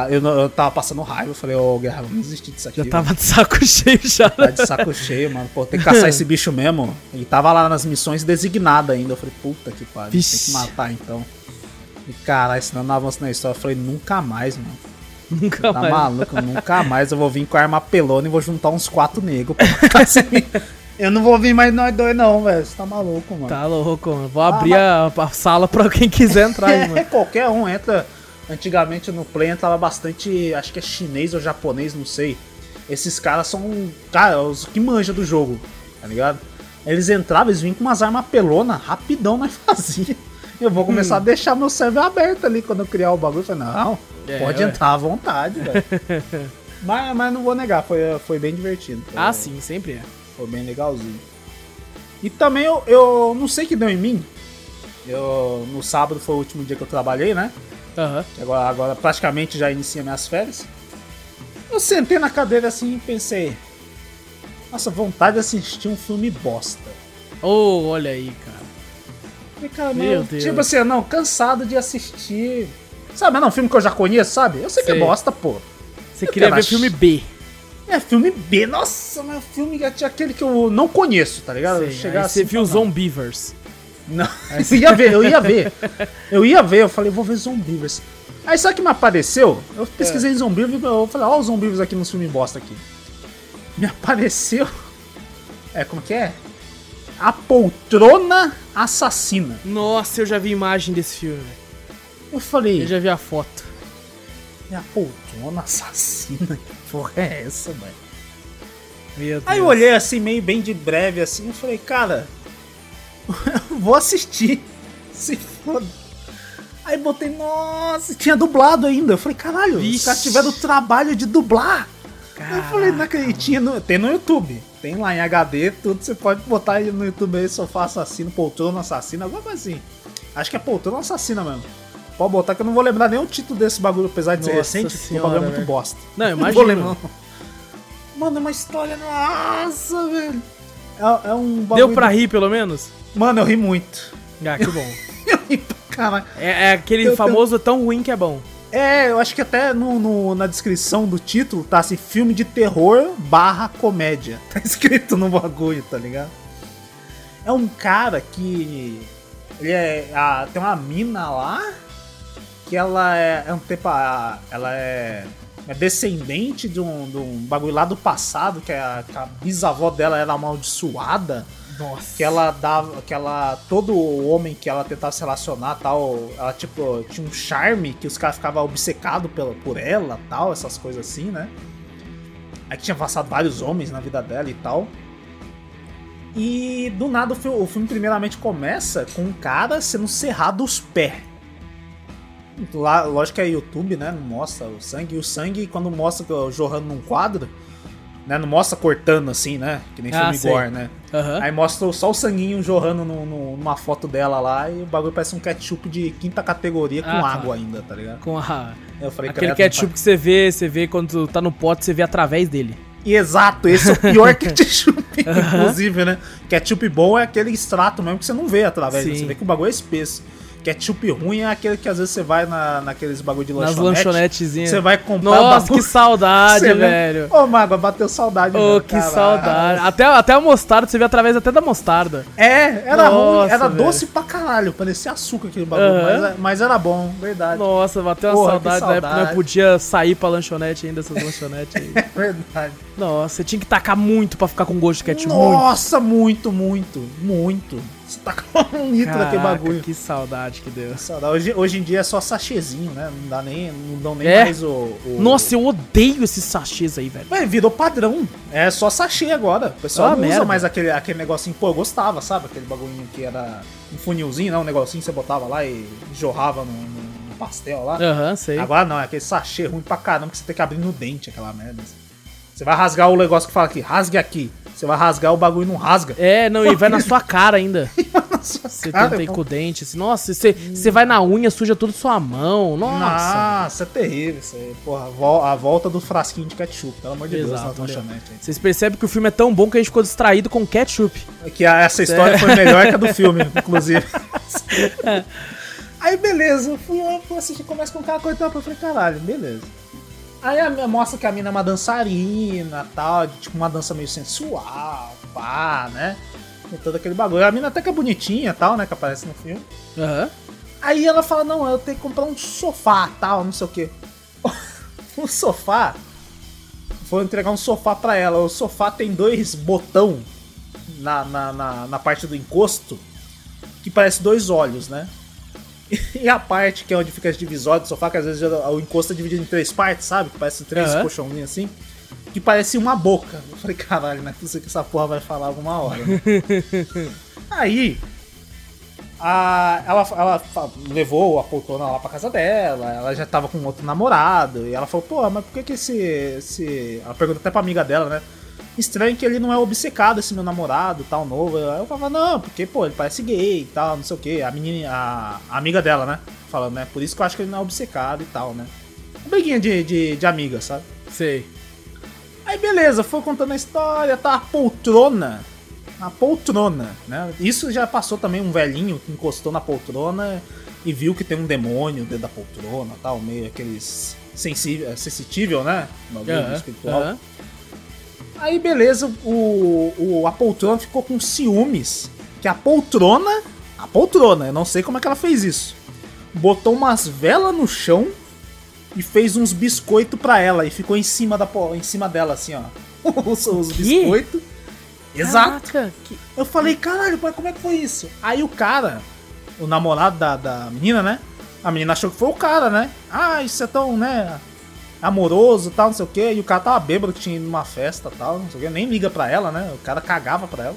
Eu, eu tava passando raiva, eu falei, ô oh, Guerra, vamos desistir disso aqui. Já tava de saco cheio já. Tá de saco cheio, mano. Pô, tem que caçar esse bicho mesmo. Ele tava lá nas missões designado ainda. Eu falei, puta que pariu, tem que matar então. E caralho, senão não avança na história. Eu falei, nunca mais, mano. Nunca tá mais. Tá maluco? Nunca mais eu vou vir com a arma pelona e vou juntar uns quatro negros pra matar esse Eu não vou vir mais nós dois, não, velho. Você tá maluco, mano. Tá louco, mano. Vou abrir ah, a, a, sala pra quem quiser entrar aí, mano. É, qualquer um entra. Antigamente no Play entrava bastante, acho que é chinês ou japonês, não sei. Esses caras são, cara, os que manjam do jogo, tá ligado? Eles entravam, eles vinham com umas armas pelona, rapidão nós fazia. Eu vou começar hum. a deixar meu server aberto ali quando eu criar o bagulho. Eu falei, não, é, pode ué. entrar à vontade, velho. mas, mas não vou negar, foi, foi bem divertido. Foi, ah, sim, sempre é. Foi bem legalzinho. E também eu, eu não sei que deu em mim. Eu, no sábado foi o último dia que eu trabalhei, né? Uhum. Agora, agora praticamente já inicia minhas férias. Eu sentei na cadeira assim e pensei. Nossa, vontade de assistir um filme bosta. Oh, olha aí, cara. Meu Deus. Tipo assim, não, cansado de assistir. Sabe, não, filme que eu já conheço, sabe? Eu sei, sei. que é bosta, pô. Você eu queria ver filme B. É, filme B. Nossa, mas filme aquele que eu não conheço, tá ligado? Sei, Chegar assim, você viu Zombievers. Não, eu ia ver, eu ia ver. Eu ia ver, eu falei, vou ver Zombievers. Aí sabe que me apareceu? Eu pesquisei é. Zombievers, eu falei, ó os Zombievers aqui no filme bosta aqui. Me apareceu... É, como que é? A Poltrona Assassina. Nossa, eu já vi imagem desse filme. Eu falei. Eu já vi a foto. É a poltrona assassina? Que porra é essa, velho? Meu Aí eu olhei assim, meio bem de breve, assim, e falei, cara, eu vou assistir. Se foda. Aí botei, nossa, tinha dublado ainda. Eu falei, caralho, Vixe. os caras tiveram o trabalho de dublar. Caraca. Eu falei, não acredito. Tinha no- tem no YouTube. Tem lá em HD, tudo. Você pode botar aí no YouTube aí, sofá assassino, poltrona assassina, alguma coisa assim. Acho que é poltrona assassina mesmo. Pode botar que eu não vou lembrar nem o título desse bagulho, apesar de ser Nossa recente, senhora, o bagulho é muito velho. bosta. Não, Não vou imagina. lembrar. Mano, é uma história, nossa, velho. É, é um bagulho. Deu pra rir, pelo menos? Mano, eu ri muito. Ah, que bom. Eu ri pra caralho. É, é aquele Eu- famoso tão ruim que é bom. É, eu acho que até no, no- na descrição do título tá assim, filme de terror barra comédia. Tá escrito no bagulho, tá ligado? É um cara que. Ele é. a- tem uma mina lá que ela é. é um tempo. a- ela é. É descendente de um, de um bagulho lá do passado, que, a, que a bisavó dela era amaldiçoada. Nossa. que ela dava, que ela todo homem que ela tentava se relacionar, tal, ela tipo tinha um charme que os caras ficavam obcecados por ela, tal, essas coisas assim, né? Aí tinha passado vários homens na vida dela e tal. E do nada o filme, o filme primeiramente começa com um cara sendo cerrado os pés. Lá, lógico que é YouTube, né? Não mostra o sangue. E o sangue, quando mostra jorrando num quadro, né? Não mostra cortando assim, né? Que nem Ah, filme sei. gore, né? Aham. Aí mostra só o sanguinho jorrando no- no- numa foto dela lá e o bagulho parece um ketchup de quinta categoria com Ah, tá. água ainda, tá ligado? Com a... Eu falei, Aquele credo, ketchup que você vê, você vê quando tá no pote, você vê através dele. Exato, esse é o pior ketchup, inclusive, né? Ketchup bom é aquele extrato mesmo que você não vê através, Sim. você vê que o bagulho é espesso. Ketchup ruim é aquele que às vezes você vai na, naqueles bagulho de Nas lanchonete. lanchonetezinhas. Você vai comprar Nossa, que saudade, velho. Ô, Mágoa, bateu saudade. Ô, meu, que caralho. saudade. Até, até a mostarda, você vê através até da mostarda. É, era ruim, Nossa, era velho. doce pra caralho, parecia açúcar aquele bagulho, mas, mas era bom, verdade. Nossa, bateu Porra, que saudade da época saudade. não podia sair pra lanchonete ainda, essas lanchonetes aí. É verdade. Nossa, você tinha que tacar muito pra ficar com gosto de ketchup. Muito. Nossa, muito, muito, muito. Você tá com um litro daquele bagulho. que saudade que deu. Saudade. Hoje, hoje em dia é só sachêzinho, né? Não dá nem, não dão nem É. mais o, o- Nossa, eu odeio esses sachês aí, velho. Ué, virou padrão. É só sachê agora. O pessoal Ah, não usa merda. mais aquele, aquele negocinho. Pô, eu gostava, sabe? Aquele bagulhinho que era um funilzinho, não? Um negocinho que você botava lá e jorrava no, no- no pastel lá. Aham, sei. Agora não, é aquele sachê ruim pra caramba que você tem que abrir no dente, aquela merda. Você vai rasgar o negócio que fala aqui, rasgue aqui. Você vai rasgar o bagulho e não rasga. É, não, e vai na sua cara ainda. Nossa, Você cara, tenta ir com o dente, assim. Nossa, você, você vai na unha, suja tudo sua mão. Nossa. Nossa, é terrível isso aí. Porra, a vol- a volta do frasquinho de ketchup, pelo amor de Deus, Exato, nas lanchonetes. aí. Vocês percebem que o filme é tão bom que a gente ficou distraído com ketchup. Que a- essa história foi melhor que a do filme, inclusive. Aí beleza, eu fui, eu fui assistir, começa com o cara cortando, eu falei, caralho, beleza. Aí mostra que a mina é uma dançarina tal, de, tipo uma dança meio sensual, pá, né? Com todo aquele bagulho. A mina até que é bonitinha tal, né? Que aparece no filme. Aham. Aí ela fala, não, eu tenho que comprar um sofá, tal, não sei o quê. o sofá, vou entregar um sofá pra ela. O sofá tem dois botão na, na, na, na parte do encosto que parece dois olhos, né? E a parte que é onde fica as divisórias do sofá, que às vezes o encosto é dividido em três partes, sabe? Que parece três Aham. colchãozinhos assim. Que parece uma boca. Eu falei, caralho, não é possível que essa porra vai falar alguma hora. né? Aí, a, ela, ela levou a poltrona lá pra casa dela, ela já tava com outro namorado, e ela falou, pô, mas por que que esse, esse... Ela pergunta até pra amiga dela, né? Estranho que ele não é obcecado, esse meu namorado, tal, novo. Aí eu falava, não, porque, pô, ele parece gay e tal, não sei o que. A menina, a, a amiga dela, né? Falando, né? Por isso que eu acho que ele não é obcecado e tal, né? Uma briguinha de, de, de amiga, sabe? Sei. Aí beleza, foi contando a história, tá a poltrona. A poltrona, né? Isso já passou também um velhinho que encostou na poltrona e viu que tem um demônio dentro da poltrona tal, meio aqueles sensível, sensitível, né? Bagulho Aham, espiritual. aham. Aí beleza, o, o, a poltrona ficou com ciúmes. Que a poltrona, a poltrona, eu não sei como é que ela fez isso. Botou umas velas no chão e fez uns biscoitos pra ela e ficou em cima, da, em cima dela, assim, ó. Os, os biscoitos. Exato. Caraca, que- Eu falei, caralho, pai, como é que foi isso? Aí o cara, o namorado da, da menina, né? A menina achou que foi o cara, né? Ah, isso é tão, né? Amoroso tal, não sei o que. E o cara tava bêbado que tinha ido numa festa tal, não sei o que. Nem liga pra ela, né? O cara cagava pra ela.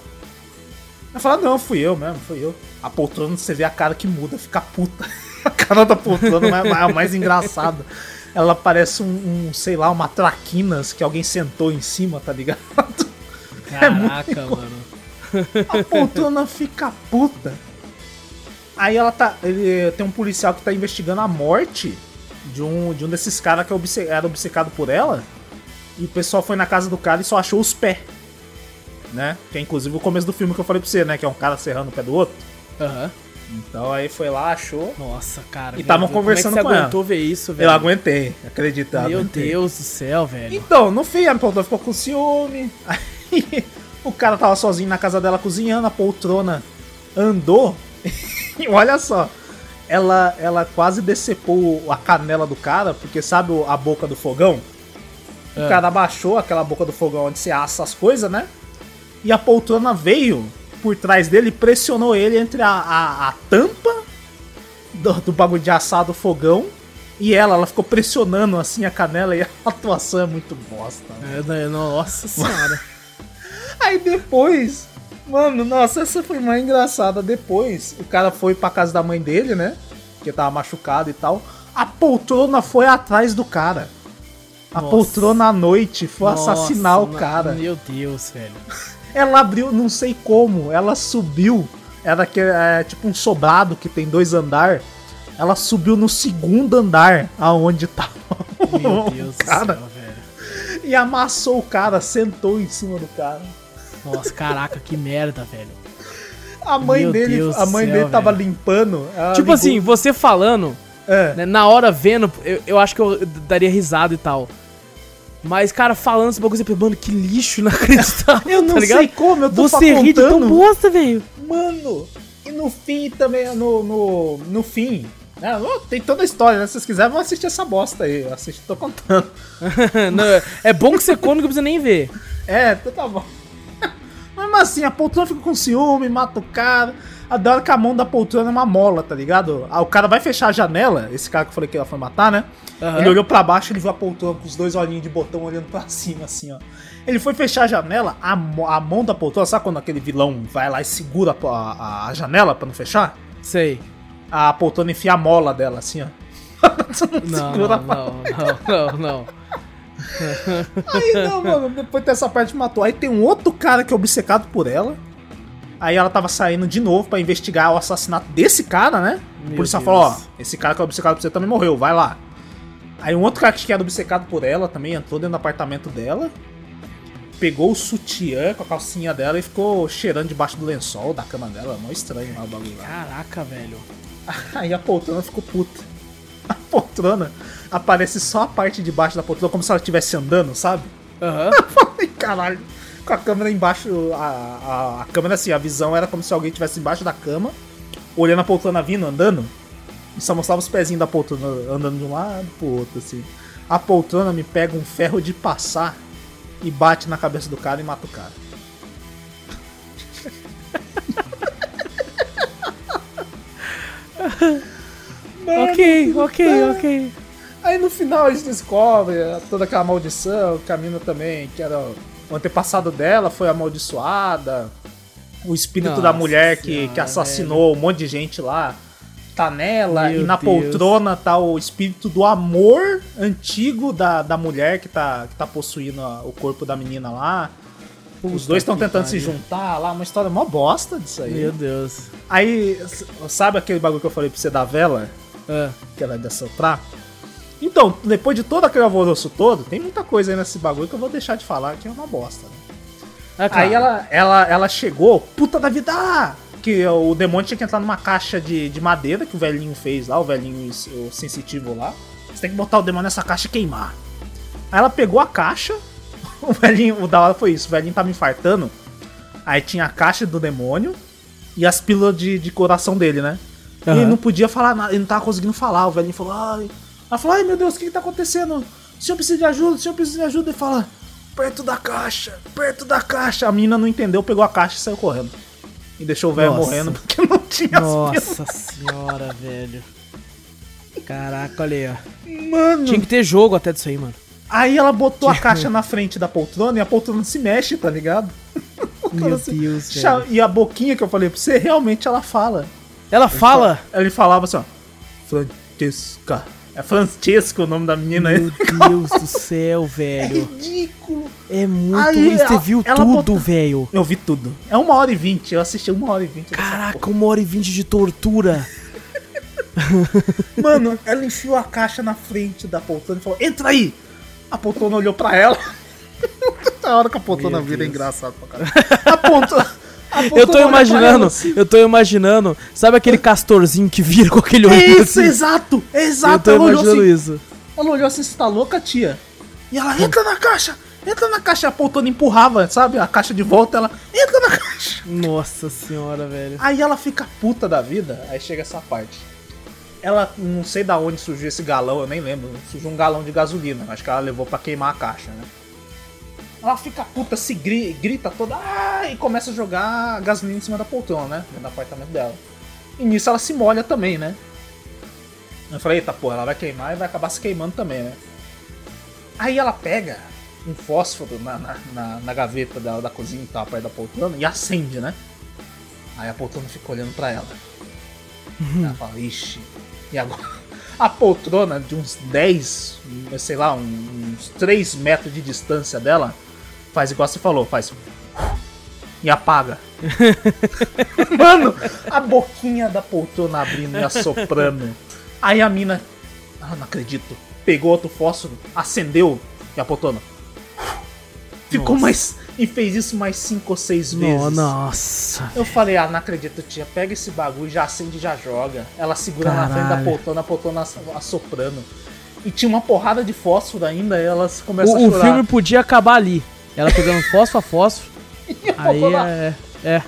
Ela fala, não, fui eu mesmo, fui eu. A poltrona, você vê a cara que muda, fica puta. a cara da poltrona é mais, mais engraçada. Ela parece um, um, sei lá, uma traquinas que alguém sentou em cima, tá ligado? Caraca, é mano. A poltrona fica puta. Aí ela tá. Ele tem um policial que tá investigando a morte de um, de um desses caras que é era obcecado por ela. E o pessoal foi na casa do cara e só achou os pés. Né? Que é inclusive o começo do filme que eu falei pra você, né? Que é um cara serrando o pé do outro. Aham. Uhum. Então aí foi lá, achou. Nossa, cara. E estavam conversando como é que você aguentou ela. ver isso, velho? Eu aguentei, acredita. Meu aguentei. Deus do céu, velho. Então, no fim, a poltrona ficou com ciúme. Aí o cara tava sozinho na casa dela cozinhando, a poltrona andou. e olha só, ela, ela quase decepou a canela do cara, porque sabe a boca do fogão? O é. cara abaixou aquela boca do fogão onde se assa as coisas, né? E a poltrona veio por trás dele pressionou ele entre a, a, a tampa do, do, bagulho de assar do fogão e ela, ela ficou pressionando assim a canela e a atuação é muito bosta. Né? É, nossa senhora. Aí depois, mano, nossa, essa foi mais engraçada. Depois, o cara foi pra casa da mãe dele, né? Que tava machucado e tal. A poltrona foi atrás do cara. A nossa. poltrona à noite foi nossa, assassinar o cara. Meu Deus, velho. Ela abriu, não sei como, ela subiu. Era que é tipo um sobrado que tem dois andar. Ela subiu no segundo andar, aonde tava Meu Deus cara. Do céu, velho. E amassou o cara, sentou em cima do cara. Nossa, caraca, que merda, velho. A mãe Meu dele, Deus a mãe céu, dele tava velho. limpando. Tipo assim, você falando, é. né, na hora vendo, eu, eu acho que eu daria risada e tal. Mas, cara, falando esse bagulho, você pensa, mano, que lixo inacreditável. eu não tá sei como, eu tô Você ri de tão bosta, velho. Mano, e no fim também, no, no, no fim, né, tem toda a história, né? Se vocês quiserem, vão assistir essa bosta aí. Eu assisti, tô contando. não, é bom que você come que não precisa nem ver. É, então tá bom. Assim, a poltrona fica com ciúme, mata o cara. Adora que a mão da poltrona é uma mola, tá ligado? Ah, o cara vai fechar a janela, esse cara que eu falei que ela foi matar, né? Uhum. Ele olhou para baixo, ele viu a poltrona com os dois olhinhos de botão olhando para cima, assim, ó. Ele foi fechar a janela, a, a mão da poltrona, sabe quando aquele vilão vai lá e segura a, a, a janela para não fechar? Sei. A poltrona enfia a mola dela, assim, ó. não, não, não, não, não, não. Aí não, mano, depois dessa parte matou. Aí tem um outro cara que é obcecado por ela. Aí ela tava saindo de novo para investigar o assassinato desse cara, né? Meu o policial falou, ó, esse cara que é obcecado por você também morreu, vai lá. Aí um outro cara que era obcecado por ela também entrou dentro do apartamento dela, pegou o sutiã com a calcinha dela e ficou cheirando debaixo do lençol da cama dela. Mó estranho lá o bagulho lá. Caraca, velho. Aí a poltrona ficou puta. A poltrona aparece só a parte de baixo da poltrona, como se ela estivesse andando, sabe? Aham. Uhum. caralho. Com a câmera embaixo. A, a, a câmera assim, a visão era como se alguém estivesse embaixo da cama, olhando a poltrona vindo, andando. E só mostrava os pezinhos da poltrona andando de um lado pro outro, assim. A poltrona me pega um ferro de passar e bate na cabeça do cara e mata o cara. Ok, ok, ok. Aí no final a gente descobre toda aquela maldição, Camino também, que era o antepassado dela, foi amaldiçoada. O espírito Nossa da mulher que, senhora, que assassinou velho. um monte de gente lá tá nela, Meu e na Deus. poltrona tá o espírito do amor antigo da, da mulher que tá, que tá possuindo a, o corpo da menina lá. Os dois estão tentando se juntar lá, uma história mó bosta disso aí. Meu Deus. Aí, sabe aquele bagulho que eu falei pra você da vela? É. Que ela é de soprar? Então, depois de todo aquele alvoroço todo, tem muita coisa aí nesse bagulho que eu vou deixar de falar que é uma bosta, né? Claro. Aí ela, ela, ela chegou, puta da vida! Ah, que o demônio tinha que entrar numa caixa de, de madeira que o velhinho fez lá, o velhinho o sensitivo lá. Você tem que botar o demônio nessa caixa e queimar. Aí ela pegou a caixa, o velhinho, o da hora foi isso, o velhinho tava infartando. Aí tinha a caixa do demônio e as pílulas de, de coração dele, né? Uhum. E ele não podia falar nada, ele não tava conseguindo falar. O velhinho falou, ai. Ela falou, ai meu Deus, o que, que tá acontecendo? O senhor precisa de ajuda, o senhor precisa de ajuda. Ele fala, perto da caixa, perto da caixa. A menina não entendeu, pegou a caixa e saiu correndo. E deixou o velho morrendo porque não tinha Nossa senhora, velho. Caraca, olha aí, ó. Mano. Tinha que ter jogo até disso aí, mano. Aí ela botou a caixa na frente da poltrona e a poltrona se mexe, tá ligado? Meu assim, Deus, velho. E a boquinha que eu falei pra você, realmente ela fala. Ela fala. Ele falava assim, ó. Francesca. É Francesco o nome da menina aí. Meu Deus do céu, É velho. ridículo. É muito. Aí, Você ela- viu ela tudo, botou- velho. Eu vi tudo. É uma hora e vinte. Eu assisti uma hora e vinte. Caraca, uma hora e vinte de tortura. Mano, ela enfiou a caixa na frente da poltrona e falou: Entra aí! A poltrona olhou pra ela. a hora que a poltrona Meu vira é engraçado pra caralho. A poltrona. Eu tô imaginando, eu tô imaginando. Sabe aquele castorzinho que vira com aquele olho isso, assim? exato! É Eu exato! tô imaginando assim. isso. Ela olhou assim: Você tá louca, tia? E ela entra na caixa! Entra na caixa! A poltrona empurrava, sabe? A caixa de volta, ela entra na caixa! Nossa senhora, velho. Aí ela fica puta da vida, aí chega essa parte. Ela, não sei da onde surgiu esse galão, eu nem lembro. Surgiu um galão de gasolina. Acho que ela levou pra queimar a caixa, né? Ela fica puta, se gri- grita toda ah, e começa a jogar gasolina em cima da poltrona, né? Do apartamento dela. E nisso ela se molha também, né? Eu falei, eita porra, ela vai queimar e vai acabar se queimando também, né? Aí ela pega um fósforo na, na, na- na gaveta da, da cozinha e tal, perto da poltrona, e acende, né? Aí a poltrona fica olhando pra ela. Ela fala, ixi. E agora? A poltrona de uns 10, sei lá, uns 3 metros de distância dela, faz igual você falou, faz. E apaga. Mano, a boquinha da poltrona abrindo e assoprando. Aí a mina. Ah, não acredito. Pegou outro fósforo, acendeu e a poltrona. Ficou Nossa. mais. E fez isso mais 5 ou 6 vezes. No- nossa. Eu falei, ah, não acredito, tia. Pega esse bagulho, já acende e já joga. Ela segura na frente da Caralho. poltrona, a poltrona ass- assoprando. E tinha uma porrada de fósforo ainda, e elas começam O, a o chorar. filme podia acabar ali. Ela pegando fósforo a fósforo. Aí é. É.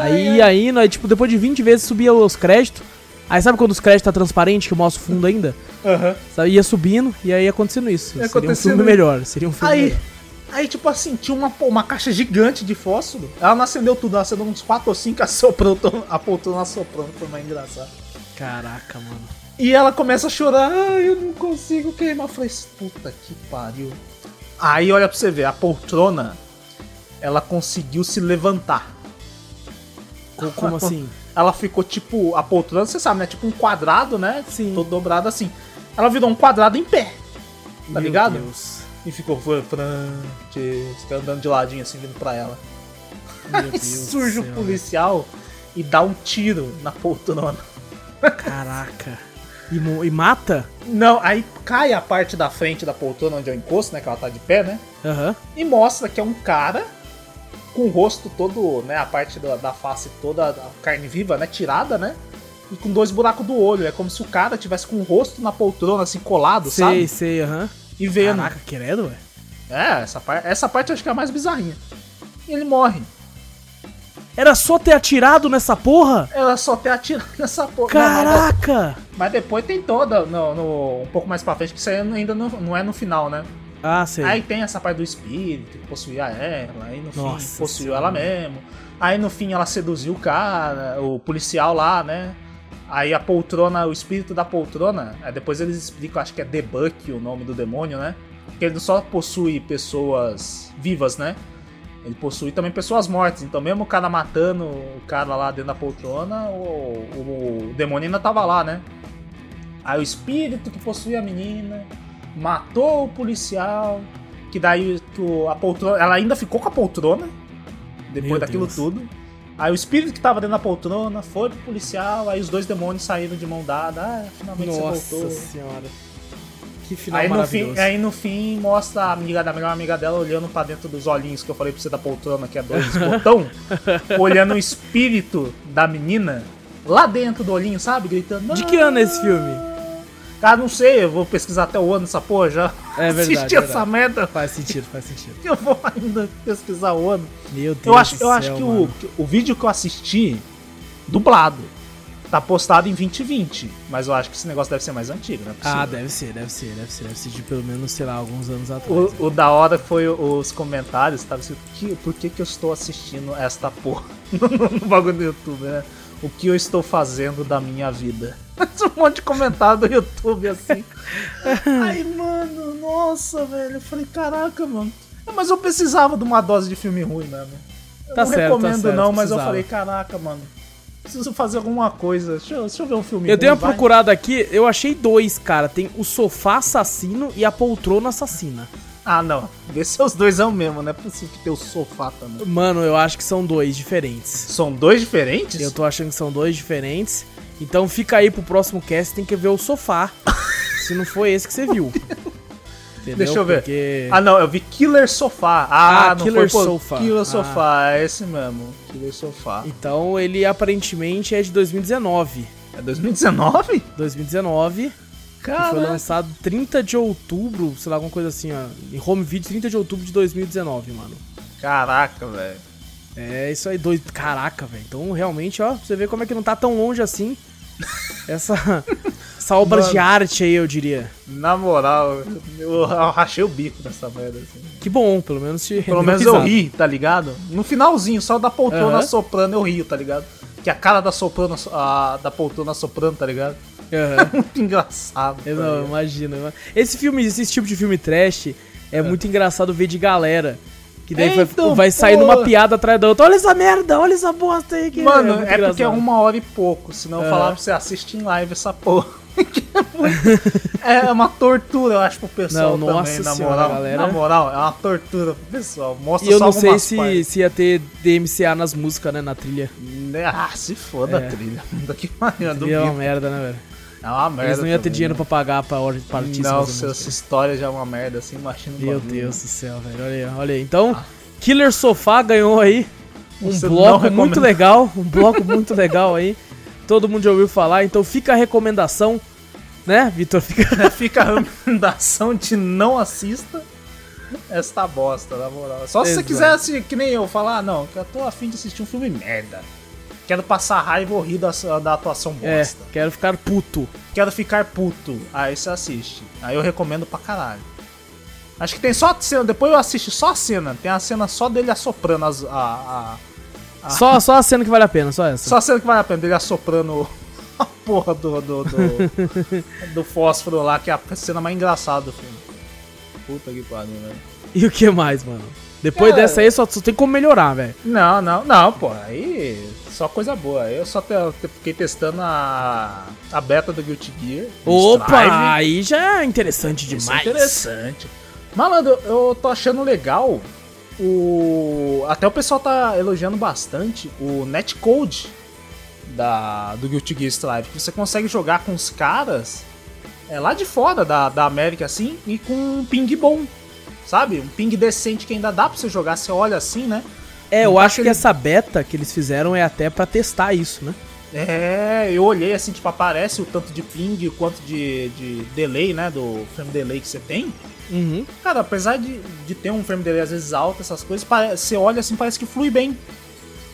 Aí aí tipo, depois de 20 vezes subia os créditos. Aí sabe quando os créditos tá transparente, que mostra o fundo ainda? Aham. Sabe, ia subindo e aí ia acontecendo isso. Ia Seria um acontecendo filme isso. melhor. Seria um filme Aí, melhor. aí, tipo assim, tinha uma, uma caixa gigante de fósforo. Ela não acendeu tudo, ela acendeu uns 4 ou 5, assoprou, to- a poltrona assoprando, foi mais engraçado. Caraca, mano. E ela começa a chorar, ai, eu não consigo queimar. Eu falei, puta que pariu. Aí olha pra você ver, a poltrona, ela conseguiu se levantar. Co- Como assim? Ela ficou tipo, a poltrona, você sabe, né? Tipo um quadrado, né? Sim. Todo dobrado assim. Ela virou um quadrado em pé. Tá Meu ligado? Deus. E ficou Fran- Francesca andando de ladinho assim, vindo pra ela. Meu Aí surge o céu. policial e dá um tiro na poltrona. Caraca. E, e mata? Não, aí cai a parte da frente da poltrona onde eu encosto, né? Que ela tá de pé, né? Aham. E mostra que é um cara com o rosto todo, né? A parte da, da face toda, a carne viva, né? Tirada, né? E com dois buracos do olho. É como se o cara tivesse com o rosto na poltrona, assim, colado, Sei, sabe? sei, aham. E vendo. Caraca, credo, velho. É, essa, par essa parte eu acho que é a mais bizarrinha. E ele morre. Era só ter atirado nessa porra? Ela só tem atirado nessa porra. Não, mas- Caraca! Mas depois tem toda, no, no- um pouco mais pra frente, que isso aí ainda não, não é no final, né? Ah, sei. Aí tem essa parte do espírito, que possuía ela, aí no Nossa fim possuiu ela mesmo. Aí no fim ela seduziu o cara, o policial lá, né? Aí a poltrona, o espírito da poltrona, aí depois eles explicam, acho que é Debunk o nome do demônio, né? Que ele só possui pessoas vivas, né? Ele possui também pessoas mortas. Então, mesmo o cara matando o cara lá dentro da poltrona, o, o, demônio ainda tava lá, né? Aí o espírito que possui a menina matou o policial. Que daí que a poltrona. Ela ainda ficou com a poltrona. Depois Meu daquilo Deus. tudo. Aí o espírito que tava dentro da poltrona foi pro policial. Aí os dois demônios saíram de mão dada. Ah, finalmente você Nossa voltou. senhora. Que final Aí no, fim, aí no fim mostra a amiga da melhor amiga dela olhando pra dentro dos olhinhos que eu falei pra você da poltrona, que é dois botão, olhando o espírito da menina lá dentro do olhinho, sabe? Gritando. De que ano é esse filme? Cara, não sei, eu vou pesquisar até o ano dessa porra já. É verdade, Assisti é essa verdade. merda. Faz sentido, faz sentido. Eu vou ainda pesquisar o ano. Meu Deus Eu acho, do eu acho céu, que o, mano. que o vídeo que eu assisti, dublado, tá postado em 2020. Mas eu acho que esse negócio deve ser mais antigo, né? Ah, deve ser, deve ser, deve ser. Deve ser de pelo menos, sei lá, alguns anos atrás. O, o da hora foi os comentários, tava escrito, "Que- por que, que eu estou assistindo esta porra no, bagulho do YouTube, né? O que eu estou fazendo da minha vida? um monte de comentário do YouTube assim. Ai, mano, nossa, velho. Eu falei, caraca, mano. Mas eu precisava de uma dose de filme ruim mesmo. Eu tá não certo, tá recomendo, tá certo, não, mas precisava. eu falei, caraca, mano. Preciso fazer alguma coisa. Deixa eu, deixa eu ver um filme Eu dei uma vai. procurada aqui, eu achei dois, cara. Tem o Sofá Assassino e a Poltrona Assassina. Ah, não. Vê se os dois é o mesmo, não é possível que tem o sofá também. Mano, eu acho que são dois diferentes. São dois diferentes? Eu tô achando que são dois diferentes. Então fica aí pro próximo cast, tem que ver o sofá. se não foi esse que você viu. Entendeu? Deixa eu ver. Porque... Ah, não, eu vi Killer Sofá. Ah, ah não Killer foi, Sofa. Killer ah. Sofá, é esse mesmo. Killer Sofá. Então ele aparentemente é de 2019. É 2019? 2019. Cara. Foi lançado 30 de outubro, sei lá, alguma coisa assim, ó. Em home video, 30 de outubro de 2019, mano. Caraca, velho. É isso aí, dois. Caraca, velho. Então, realmente, ó, você vê como é que não tá tão longe assim. Essa, essa obra mano, de arte aí, eu diria. Na moral, eu, eu rachei o bico nessa merda. Assim. Que bom, pelo menos se. Pelo menos eu ri, tá ligado? No finalzinho, só da poltrona uhum. soprando eu rio, tá ligado? Que a cara da soprano, a, da poltrona soprando, tá ligado? Uhum. muito engraçado. Eu não, imagina. Esse filme, esse tipo de filme trash é, é. muito engraçado ver de galera. Que daí então, vai, vai sair numa piada atrás da outra. Olha essa merda, olha essa bosta aí. Que Mano, é, é porque é uma hora e pouco. Senão eu falava pra você assistir em live essa porra. é uma tortura, eu acho, pro pessoal não, também, na moral. Galera. Na moral, é uma tortura pro pessoal. Mostra e eu não sei se, se ia ter DMCA nas músicas, né, na trilha. Ah, se foda é. a trilha. Daqui a trilha é uma merda, né, velho? É uma merda. Eles não iam ter dinheiro né? pra pagar pra, pra artista. Não, essa história já é uma merda, assim, imagina Meu bagulho. Deus do céu, velho. Olha aí, olha aí. Então, ah. Killer Sofá ganhou aí um Você bloco muito legal. Um bloco muito legal aí. Todo mundo já ouviu falar, então fica a recomendação, né, Vitor? Fica... fica a recomendação de não assista esta bosta, na moral. Só se Exato. você quiser, assim, que nem eu, falar, ah, não, que eu tô afim de assistir um filme merda. Quero passar raiva ou rir da, da atuação é, bosta. É, quero ficar puto. Quero ficar puto. Aí você assiste. Aí eu recomendo pra caralho. Acho que tem só a cena, depois eu assisto só a cena. Tem a cena só dele assoprando as, a, a, a... Só, só a cena que vale a pena, só essa. Só a cena que vale a pena, dele assoprando a porra do, do, do, do fósforo lá, que é a cena mais engraçada do filme. Puta que pariu, velho. E o que mais, mano? Depois é... dessa aí só, só tem como melhorar, velho. Não, não, não, pô. Aí só coisa boa. Eu só te, fiquei testando a, a beta do Guilty Gear. Opa, Strive. aí já é interessante demais. Isso é interessante. Malandro, eu tô achando legal o. Até o pessoal tá elogiando bastante o netcode da, do Guilty Gear Strive. Que você consegue jogar com os caras é, lá de fora da, da América assim e com um ping bom. Sabe? Um ping decente que ainda dá pra você jogar. Você olha assim, né? É, eu acho que essa beta que eles fizeram é até para testar isso, né? É, eu olhei assim, tipo, aparece o tanto de ping, o quanto de, de delay, né? Do frame delay que você tem. Uhum. Cara, apesar de, de ter um frame delay às vezes alto, essas coisas, você olha assim, parece que flui bem.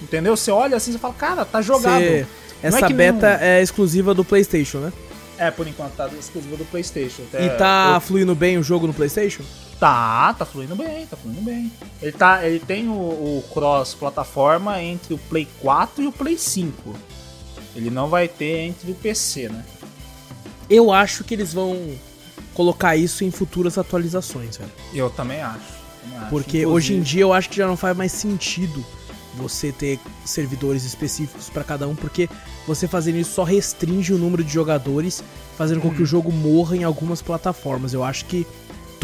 Entendeu? Você olha assim e fala, cara, tá jogado. Cê... Essa é beta é exclusiva do PlayStation, né? É, por enquanto tá exclusiva do PlayStation. E tá eu... fluindo bem o jogo no PlayStation? Tá, tá fluindo bem, tá fluindo bem. Ele, tá, ele tem o, o cross-plataforma entre o Play 4 e o Play 5. Ele não vai ter entre o PC, né? Eu acho que eles vão colocar isso em futuras atualizações, velho. Eu também acho. Também acho. Porque Inclusive... hoje em dia eu acho que já não faz mais sentido você ter servidores específicos para cada um, porque você fazendo isso só restringe o número de jogadores, fazendo hum. com que o hum. jogo morra em algumas plataformas. Eu acho que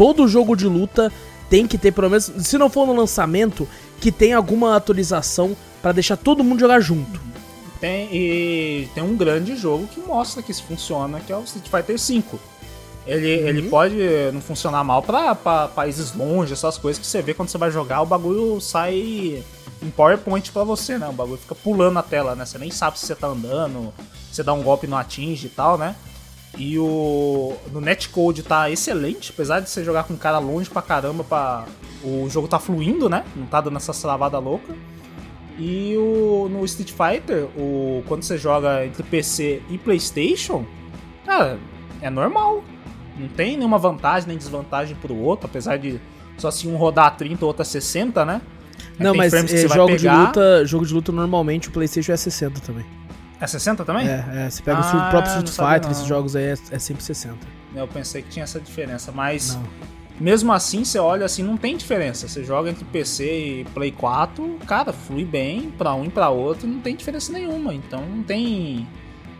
todo jogo de luta tem que ter, pelo menos, se não for no lançamento, que tem alguma atualização para deixar todo mundo jogar junto. Tem, e tem um grande jogo que mostra que isso funciona, que é o Street Fighter V. Ele, uhum. ele pode não funcionar mal para países longe, essas coisas que você vê quando você vai jogar, o bagulho sai em PowerPoint para você, né? O bagulho fica pulando na tela, né? Você nem sabe se você tá andando, você dá um golpe e não atinge e tal, né? E o no netcode tá excelente, apesar de você jogar com um cara longe pra caramba, pra, o jogo tá fluindo, né? Não tá dando essa travada louca. E o, no Street Fighter, o, quando você joga entre PC e PlayStation, cara, é normal. Não tem nenhuma vantagem nem desvantagem pro outro, apesar de só se um rodar a 30 ou outro a 60, né? Não, mas é, jogo, de luta, jogo de luta normalmente o PlayStation é 60 também. É 60 também? É, é você pega ah, o próprio Street Fighter, esses jogos aí é, é sempre 60. Eu pensei que tinha essa diferença, mas não. mesmo assim, você olha assim, não tem diferença. Você joga entre PC e Play 4, cara, flui bem pra um e pra outro, não tem diferença nenhuma. Então não tem.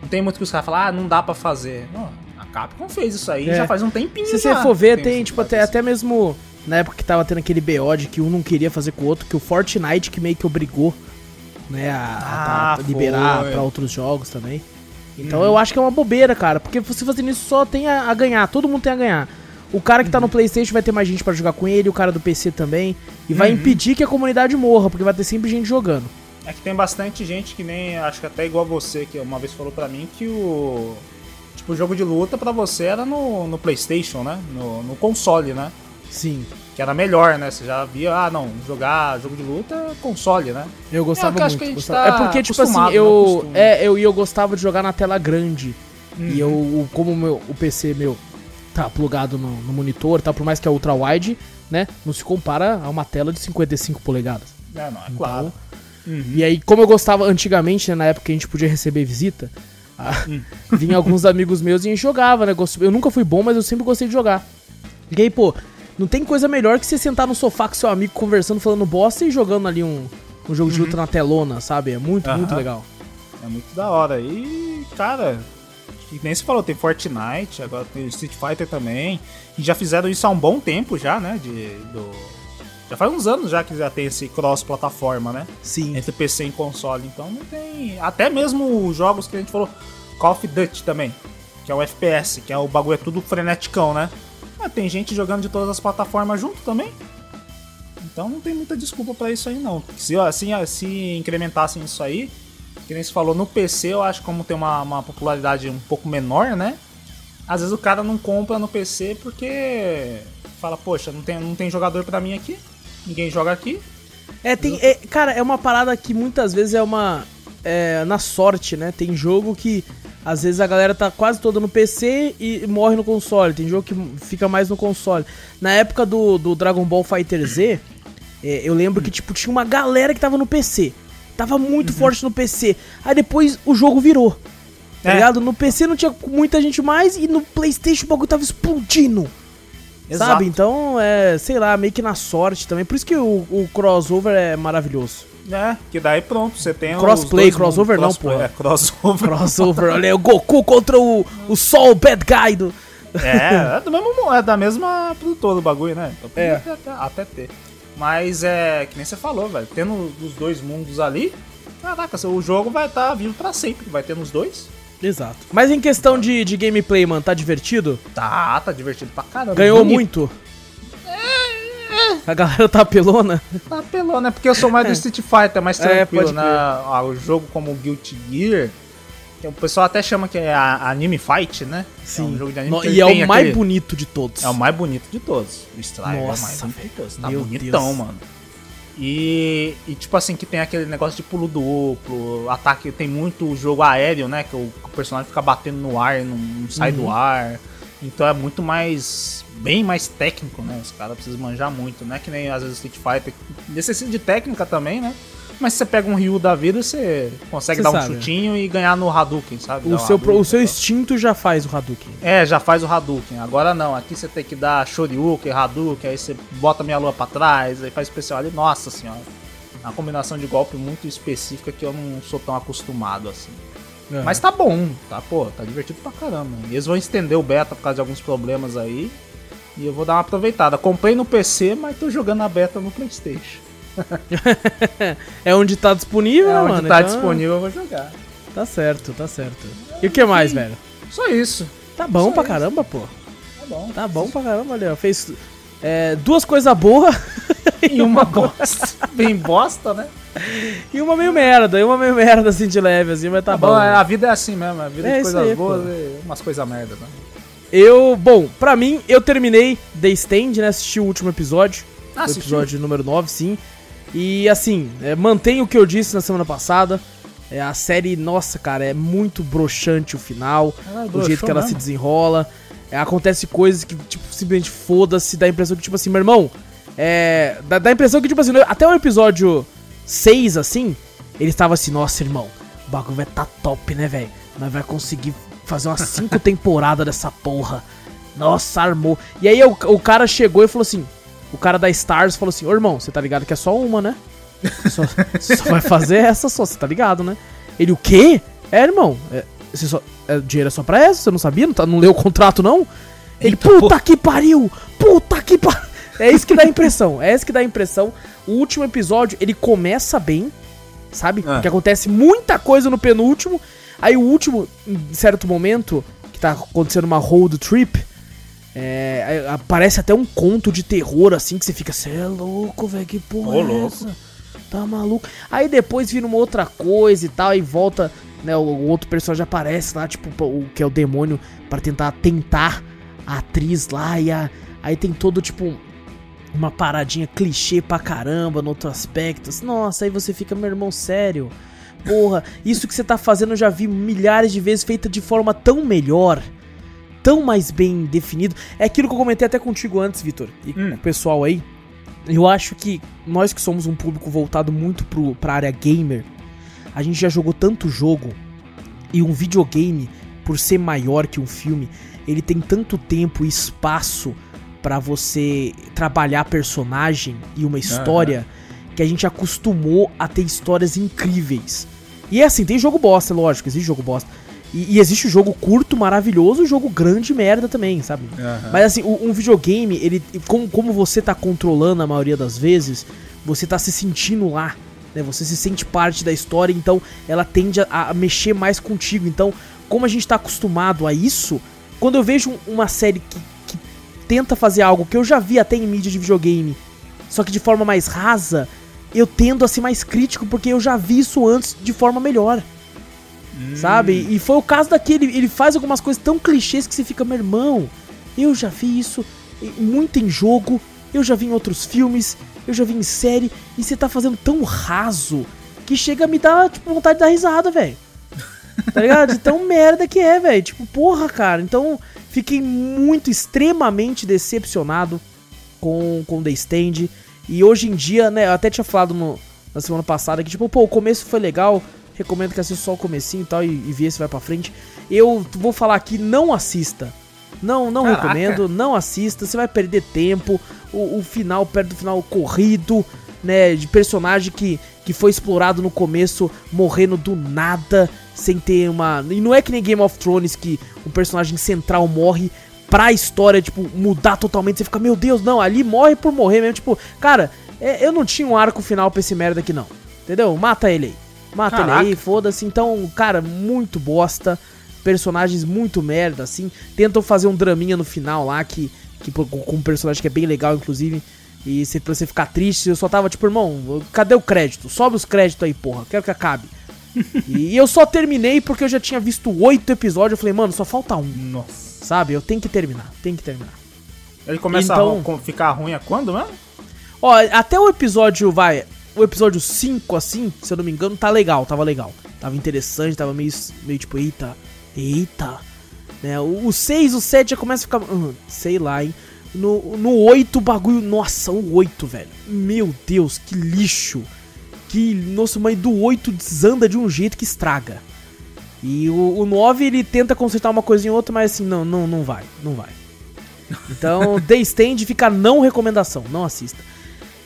Não tem muito que os caras falam, ah, não dá pra fazer. Não, a Capcom fez isso aí é. já faz um tempinho. Se já. você for ver, tem, tem tipo, até, até mesmo na época que tava tendo aquele BO de que um não queria fazer com o outro, que o Fortnite que meio que obrigou né, a, ah, a liberar para outros jogos também. Então uhum. eu acho que é uma bobeira, cara, porque você fazendo isso só tem a, a, ganhar, todo mundo tem a ganhar. O cara que tá no uhum. PlayStation vai ter mais gente para jogar com ele, o cara do PC também, e vai uhum. impedir que a comunidade morra, porque vai ter sempre gente jogando. É que tem bastante gente que nem, acho que até igual você, que uma vez falou para mim que o tipo o jogo de luta para você era no, no PlayStation, né? No, no console, né? Sim que era melhor, né? Você já via, ah, não, jogar jogo de luta console, né? Eu gostava é, eu muito. Gostava. Tá é porque, tipo assim, eu, é, eu, eu gostava de jogar na tela grande. Uhum. E eu, como meu, o PC meu tá plugado no, no, monitor, tá, por mais que é ultra wide, né? Não se compara a uma tela de 55 polegadas. É, não, é então, claro. Uhum. E aí, como eu gostava antigamente, né, na época que a gente podia receber visita, uhum. vinha alguns amigos meus e a gente jogava, né? Eu nunca fui bom, mas eu sempre gostei de jogar. E aí, pô, não tem coisa melhor que você sentar no sofá com seu amigo conversando, falando bosta e jogando ali um, um jogo uhum. de luta na telona, sabe? É muito, uhum. muito legal. É muito da hora. E, cara, nem se falou, tem Fortnite, agora tem Street Fighter também. E já fizeram isso há um bom tempo já, né? De, do... Já faz uns anos já que já tem esse cross-plataforma, né? Sim. Entre PC e console. Então não tem. Até mesmo os jogos que a gente falou, Call of Duty também. Que é o FPS, que é o bagulho é tudo freneticão, né? Mas tem gente jogando de todas as plataformas junto também. Então não tem muita desculpa para isso aí não. Se assim, se incrementassem isso aí, que nem se falou no PC, eu acho como tem uma, uma popularidade um pouco menor, né? Às vezes o cara não compra no PC porque fala, poxa, não tem, não tem jogador para mim aqui, ninguém joga aqui. É, tem, é, cara, é uma parada que muitas vezes é uma. É, na sorte, né? Tem jogo que às vezes a galera tá quase toda no PC e morre no console. Tem jogo que fica mais no console. Na época do, do Dragon Ball Fighter Z, é, eu lembro que tipo tinha uma galera que tava no PC. Tava muito uhum. forte no PC. Aí depois o jogo virou. Tá é. ligado? No PC não tinha muita gente mais e no PlayStation o bagulho tava explodindo. Exato. Sabe? Então, é, sei lá, meio que na sorte também. Por isso que o, o crossover é maravilhoso. É, que daí pronto, você tem Crossplay, crossover não, pô. É, crossover. Crossover, olha, o Goku contra o, o Sol Bad Guy do... É, é, do mesmo, é da mesma produtora do bagulho, né? Então, é. Até, até, ter. Mas é, que nem você falou, velho, tendo os dois mundos ali, caraca, o jogo vai estar tá vivo pra sempre, vai ter nos dois. Exato. Mas em questão de, de gameplay, mano, tá divertido? Tá, tá divertido pra caramba. Ganhou bonito. muito? A galera tá apelona? Tá apelona, é porque eu sou mais do Street Fighter, mais é, tranquilo, é, né? Ah, o jogo como Guilty Gear, o pessoal até chama que é anime fight, né? Sim. É um de anime no, e é o mais aquele... bonito de todos. É o mais bonito de todos. O Strider é o mais bonito. Tá bonitão, Deus. mano. E, e, tipo assim, que tem aquele negócio de pulo duplo, ataque, tem muito jogo aéreo, né? Que o, o personagem fica batendo no ar e não, não sai uhum. do ar. Então é muito mais. bem mais técnico, né? Os caras precisam manjar muito, né? Que nem às vezes Street Fighter. Necessita de técnica também, né? Mas se você pega um Ryu da vida, você consegue você dar um sabe. chutinho e ganhar no Hadouken, sabe? O, seu, Hadouken, o seu instinto já faz o Hadouken. É, já faz o Hadouken. Agora não, aqui você tem que dar Shoryuken, Hadouken, aí você bota minha lua pra trás, aí faz especial ali. Nossa senhora. Uma combinação de golpe muito específica que eu não sou tão acostumado assim. Uhum. Mas tá bom, tá, pô, tá divertido pra caramba. Eles vão estender o beta por causa de alguns problemas aí. E eu vou dar uma aproveitada. Comprei no PC, mas tô jogando a beta no Playstation. é onde tá disponível, é onde mano? tá então... disponível eu vou jogar. Tá certo, tá certo. E o que mais, velho? Só isso. Tá bom Só pra isso. caramba, pô. Tá bom. Tá bom pra caramba, ó. Fez é, duas coisas boas e uma bosta. Bem bosta, né? E uma meio merda, e uma meio merda assim de leve, assim, mas tá, tá bom. bom é, a vida é assim mesmo, a vida é de coisas aí, boas pô. e umas coisas merda, né? Eu, bom, pra mim, eu terminei The Stand, né? Assisti o último episódio. Ah, o episódio número 9, sim. E assim, é, mantém o que eu disse na semana passada. É, a série, nossa, cara, é muito broxante o final. Ah, o jeito que ela mesmo. se desenrola. É, acontece coisas que, tipo, simplesmente foda-se. Dá a impressão que, tipo assim, meu irmão. É. Dá, dá a impressão que, tipo assim, até o episódio 6, assim, ele estava assim, nossa, irmão, o bagulho vai tá top, né, velho? Nós vai conseguir fazer umas cinco temporadas dessa porra. Nossa, armou. E aí o, o cara chegou e falou assim: o cara da Stars falou assim: Ô irmão, você tá ligado que é só uma, né? Só, só vai fazer essa só, você tá ligado, né? Ele, o quê? É, irmão, é, você só, é, dinheiro é só pra essa? Você não sabia? Não, tá, não leu o contrato, não? Ele, Eita, puta que pariu! Puta que pariu! É isso que dá a impressão, é isso que dá a impressão. O último episódio, ele começa bem, sabe? É. Porque acontece muita coisa no penúltimo. Aí o último, em certo momento, que tá acontecendo uma road trip, é, aparece até um conto de terror, assim, que você fica, você é louco, velho, que porra Ô, é essa? Tá maluco? Aí depois vira uma outra coisa e tal, e volta, né, o, o outro personagem aparece lá, tipo, o que é o demônio, para tentar tentar a atriz lá, e a, aí tem todo, tipo, uma paradinha clichê pra caramba no outro aspecto. Nossa, aí você fica, meu irmão, sério. Porra, isso que você tá fazendo eu já vi milhares de vezes feita de forma tão melhor. Tão mais bem definido. É aquilo que eu comentei até contigo antes, Vitor. E hum. com o pessoal aí. Eu acho que nós que somos um público voltado muito pro, pra área gamer, a gente já jogou tanto jogo. E um videogame, por ser maior que um filme, ele tem tanto tempo e espaço para você trabalhar personagem e uma história uhum. que a gente acostumou a ter histórias incríveis. E é assim, tem jogo bosta, lógico, existe jogo bosta. E, e existe jogo curto, maravilhoso, jogo grande merda também, sabe? Uhum. Mas assim, um, um, videogame, ele. Como, como você tá controlando a maioria das vezes, você tá se sentindo lá. Né? Você se sente parte da história, então ela tende a, a mexer mais contigo. Então, como a gente tá acostumado a isso, quando eu vejo uma série que tenta fazer algo que eu já vi até em mídia de videogame, só que de forma mais rasa, eu tendo a ser mais crítico porque eu já vi isso antes de forma melhor. Hum. Sabe? E foi o caso daquele. Ele faz algumas coisas tão clichês que você fica, meu irmão, eu já vi isso muito em jogo, eu já vi em outros filmes, eu já vi em série, e você tá fazendo tão raso que chega a me dar, tipo, vontade de dar risada, velho. Tá ligado? De tão merda que é, velho. Tipo, porra, cara. Então, Fiquei muito, extremamente decepcionado com, com The Stand. E hoje em dia, né, eu até tinha falado no, na semana passada que, tipo, pô, o começo foi legal, recomendo que assista só o comecinho e tal, e, e vê se vai pra frente. Eu vou falar aqui, não assista. Não, não Caraca. recomendo, não assista, você vai perder tempo. O, o final, perto do final, corrido, né, de personagem que, que foi explorado no começo, morrendo do nada sem ter uma. E não é que nem Game of Thrones que o personagem central morre pra história, tipo, mudar totalmente. Você fica, meu Deus, não, ali morre por morrer mesmo. Tipo, cara, é, eu não tinha um arco final pra esse merda aqui, não. Entendeu? Mata ele aí. Mata Caraca. ele aí, foda-se. Então, cara, muito bosta. Personagens muito merda, assim. Tentam fazer um draminha no final lá que. que com um personagem que é bem legal, inclusive. E se, pra você ficar triste, eu só tava tipo, irmão, cadê o crédito? Sobe os créditos aí, porra. Quero que acabe e eu só terminei porque eu já tinha visto oito episódios. Eu falei, mano, só falta um. Nossa. Sabe? Eu tenho que terminar, tem que terminar. Ele começa então, a ficar ruim a quando mesmo? Ó, até o episódio, vai. O episódio 5, assim, se eu não me engano, tá legal, tava legal. Tava interessante, tava meio, meio tipo, eita, eita. Né? O 6, o 7 já começa a ficar. Hum, sei lá, hein? No, no 8 o bagulho. Nossa, o 8, velho. Meu Deus, que lixo que, nossa, mãe do 8 desanda de um jeito que estraga. E o, o 9 ele tenta consertar uma coisa em outra, mas assim, não, não, não vai, não vai. Então, The Stand fica não recomendação, não assista.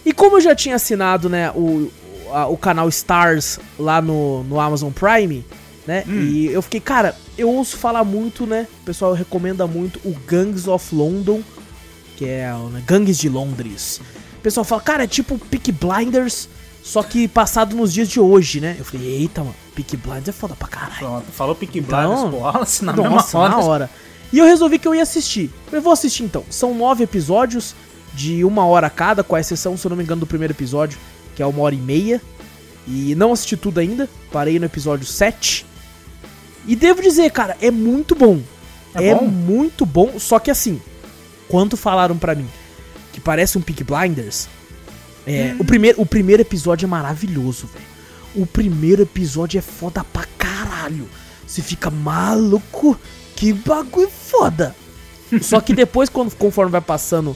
E como eu já tinha assinado, né, o, a, o canal Stars lá no, no Amazon Prime, né, hum. e eu fiquei, cara, eu ouço falar muito, né, o pessoal recomenda muito o Gangs of London, que é né, Gangues de Londres. O pessoal fala, cara, é tipo Peak Blinders, só que passado nos dias de hoje, né? Eu falei, eita, mano, Peak Blinders é foda pra caralho. Pronto, falou Peak Blinders, então, pô, assim, na nossa, hora. na hora. E eu resolvi que eu ia assistir. Eu vou assistir então. São nove episódios de uma hora cada, com a exceção, se eu não me engano, do primeiro episódio, que é uma hora e meia. E não assisti tudo ainda, parei no episódio 7. E devo dizer, cara, é muito bom. É, é bom? muito bom, só que assim, quando falaram para mim que parece um Peak Blinders, é, hum. o, primeiro, o primeiro episódio é maravilhoso, velho. O primeiro episódio é foda pra caralho. Você fica maluco, que bagulho foda. Só que depois, quando, conforme vai passando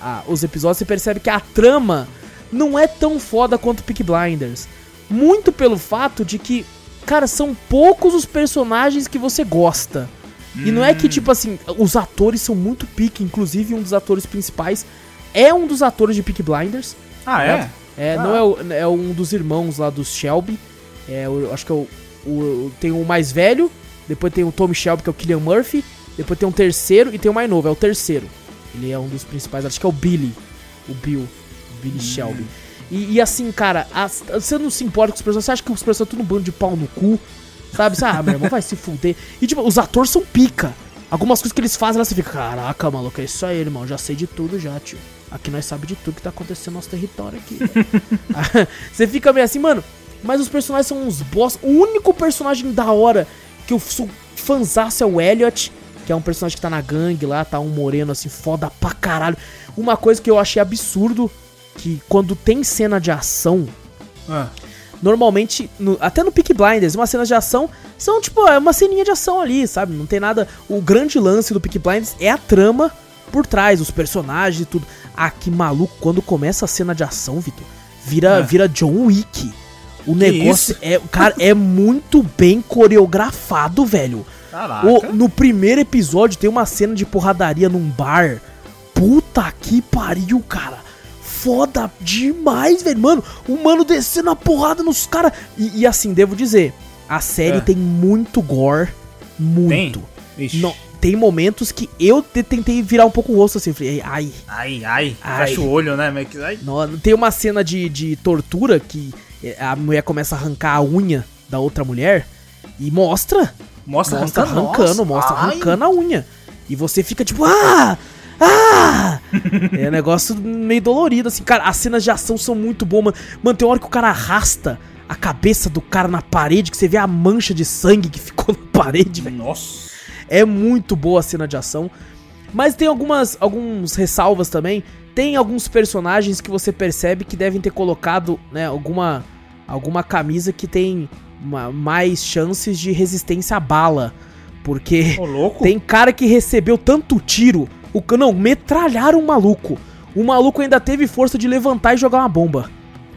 a, os episódios, você percebe que a trama não é tão foda quanto Peak Blinders. Muito pelo fato de que cara, são poucos os personagens que você gosta. E não é que, tipo assim, os atores são muito pique, inclusive um dos atores principais é um dos atores de Peak Blinders. Ah, é? É, Ah. não é, o- é um dos irmãos lá dos Shelby. É, o- acho que é o, o- Tem o mais velho, depois tem o Tommy Shelby, que é o Killian Murphy, depois tem um terceiro e tem o mais novo, é o terceiro. Ele é um dos principais, acho que é o Billy. O Bill. O Billy Shelby. E, e assim, cara, as- você não se importa com os personagens, você acha que os personagens são tudo um bando de pau no cu? Sabe? Você, ah, meu irmão vai se fuder. E tipo, os atores são pica. Algumas coisas que eles fazem, lá você fica, caraca, maluco, é isso aí, irmão. Já sei de tudo já, tio. Aqui nós sabemos de tudo que tá acontecendo no nosso território aqui. velho." você fica meio assim, mano. Mas os personagens são uns boss. O único personagem da hora que eu sou fanzaço é o Elliot, que é um personagem que tá na gangue lá, tá um moreno assim, foda pra caralho. Uma coisa que eu achei absurdo, que quando tem cena de ação, Ah. normalmente, no- até no Peak Blinders, umas cenas de ação são tipo, é uma ceninha de ação ali, sabe? Não tem nada. O grande lance do Peak Blinders é a trama por trás, os personagens e tudo. Ah, que maluco, quando começa a cena de ação, Vitor, vira, É. vira John Wick. O Que negócio isso? é, cara, é muito bem coreografado, velho. Caraca. O- no primeiro episódio tem uma cena de porradaria num bar. Puta que pariu, cara. Foda demais, velho. Mano, o mano descendo a porrada nos caras. E, e assim, devo dizer, a série É. tem muito gore. Muito. Não, tem momentos que eu te- tentei virar um pouco o rosto assim. Falei, ai, Ai, ai. Ai. Fecha o olho, né? Ai. não, tem uma cena de, de tortura que eh, a mulher começa a arrancar a unha da outra mulher e mostra Mostra, Mostra arrancando. arrancando, mostra Ai. arrancando a unha. E você fica tipo, ah! Ah! é um negócio meio dolorido, assim. Cara, as cenas de ação são muito boas, mano. Mano, tem uma hora que o cara arrasta a cabeça do cara na parede, que você vê a mancha de sangue que ficou na parede, velho. Nossa. É muito boa a cena de ação. Mas tem algumas alguns ressalvas também. Tem alguns personagens que você percebe que devem ter colocado, né, alguma alguma camisa que tem ma- mais chances de resistência à bala, porque louco. tem cara que recebeu tanto tiro, o não, metralharam o maluco. O maluco ainda teve força de levantar e jogar uma bomba.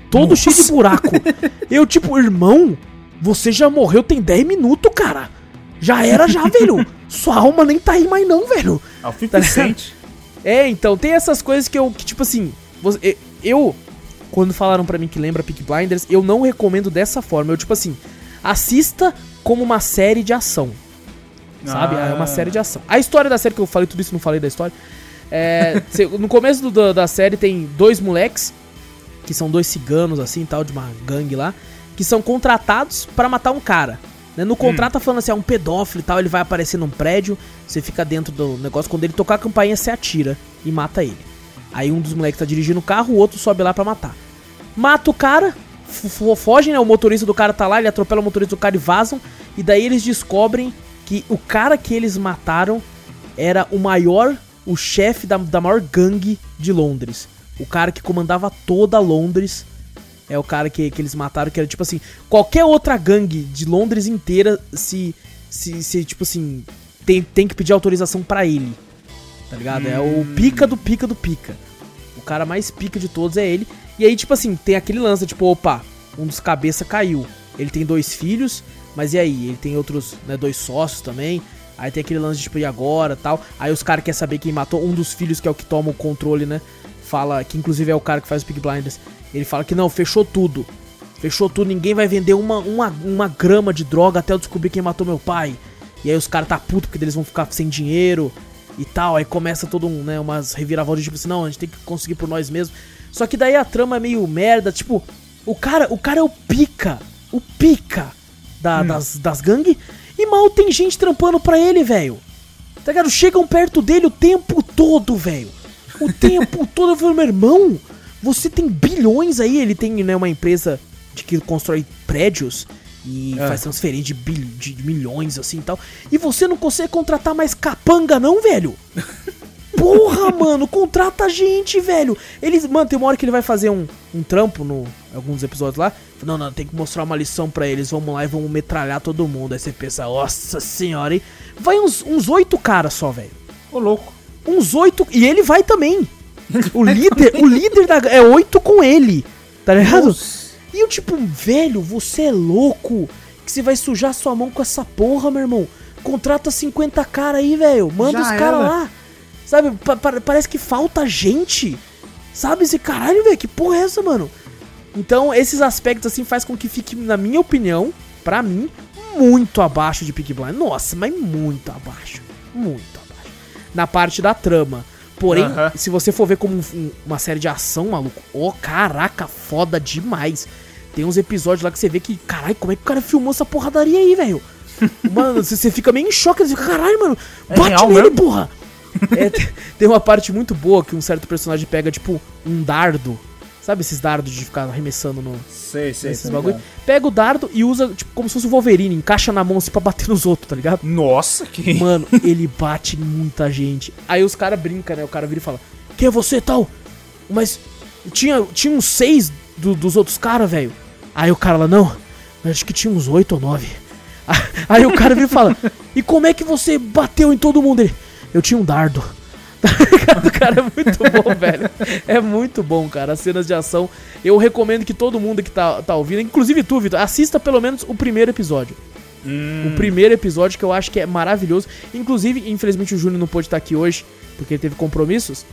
Todo Nossa. cheio de buraco. Eu tipo, irmão, você já morreu tem 10 minutos, cara. Já era já, velho. Sua alma nem tá aí mais não, velho. É o 50 Cent. É, então, tem essas coisas que eu, que tipo assim, você- eu, quando falaram pra mim que lembra Peak Blinders, eu não recomendo dessa forma. Eu, tipo assim, assista como uma série de ação, sabe? Ah. É uma série de ação. A história da série, que eu falei tudo isso, não falei da história, é, no começo do- da, da série tem dois moleques, que são dois ciganos, assim, tal, de uma gangue lá, que são contratados pra matar um cara. né? No contrato tá falando assim, é um pedófilo e tal, ele vai aparecer num prédio, você fica dentro do negócio, quando ele tocar a campainha, você atira e mata ele. Aí um dos moleques tá dirigindo o carro, o outro sobe lá pra matar. Mata o cara, fogem, né? O motorista do cara tá lá, ele atropela o motorista do cara e vazam. E daí eles descobrem que o cara que eles mataram era o maior, o chefe da, da maior gangue de Londres. O cara que comandava toda Londres é o cara que, que eles mataram, que era tipo assim, qualquer outra gangue de Londres inteira se, se, se tipo assim, tem, tem que pedir autorização pra ele. Tá ligado? É o pica do pica do pica. O cara mais pica de todos é ele. E aí, tipo assim, tem aquele lance, tipo, opa, um dos cabeça caiu. Ele tem dois filhos, mas e aí? Ele tem outros, né, dois sócios também. Aí tem aquele lance de, tipo, e agora tal. Aí os caras querem saber quem matou. Um dos filhos, que é o que toma o controle, né? Fala, que inclusive é o cara que faz os Pig Blinders. Ele fala que não, fechou tudo. Fechou tudo, ninguém vai vender uma, uma, uma grama de droga até eu descobrir quem matou meu pai. E aí os caras tá puto porque eles vão ficar sem dinheiro e tal. Aí começa todo um, né, umas reviravoltas tipo assim, não, a gente tem que conseguir por nós mesmos. Só que daí a trama é meio merda, tipo, o cara, o cara é o pica, o pica da, das, das gangues e mal tem gente trampando pra ele, velho. Tá ligado? Chegam perto dele o tempo todo, velho. O tempo todo. Eu falo, meu irmão, você tem bilhões aí. Ele tem, né, uma empresa de que constrói prédios e É. faz transferência de, bil, de milhões assim e tal. E você não consegue contratar mais capanga, não, velho? Porra, mano, contrata a gente, velho. Eles, mano, tem uma hora que ele vai fazer um, um trampo no alguns episódios lá. Não, não, tem que mostrar uma lição pra eles. Vamos lá e vamos metralhar todo mundo. Aí você pensa, nossa senhora, hein? Vai uns uns oito caras só, velho. Ô, louco. Uns oito. E ele vai também. O líder, o líder da. É oito com ele. Tá ligado? Nossa. E eu, tipo, velho, você é louco. que você vai sujar sua mão com essa porra, meu irmão. Contrata 50 cara aí, velho. Manda Já os caras lá. Sabe, pa pa parece que falta gente. Sabe esse caralho, velho? Que porra é essa, mano? Então, esses aspectos assim faz com que fique, na minha opinião, para mim, muito abaixo de Peak Blind. Nossa, mas muito abaixo. Muito abaixo. Na parte da trama. Porém, uh -huh. se você for ver como um, uma série de ação, maluco, ó, oh, caraca, foda demais. Tem uns episódios lá que você vê que, caralho, como é que o cara filmou essa porradaria aí, velho? Mano, você fica meio em choque, você fica, caralho, mano, é bate é nele, mesmo? porra! É, tem uma parte muito boa que um certo personagem pega, tipo, um dardo. Sabe esses dardos de ficar arremessando no. Sei, sei, sei. Bagulho? Pega o dardo e usa, tipo, como se fosse o Wolverine, encaixa na mão assim pra bater nos outros, tá ligado? Nossa, que. Mano, ele bate em muita gente. Aí os caras brincam, né? O cara vira e fala: Quem é você tal? Mas tinha, tinha uns seis do, dos outros caras, velho. Aí o cara lá, não, acho que tinha uns oito ou nove. Aí o cara vira e fala: E como é que você bateu em todo mundo? Ele, eu tinha um dardo. o cara é muito bom, velho. É muito bom, cara. As cenas de ação. Eu recomendo que todo mundo que tá, tá ouvindo, inclusive tu, Vitor, assista pelo menos o primeiro episódio. Hum. O primeiro episódio que eu acho que é maravilhoso. Inclusive, infelizmente o Júnior não pôde estar aqui hoje, porque ele teve compromissos.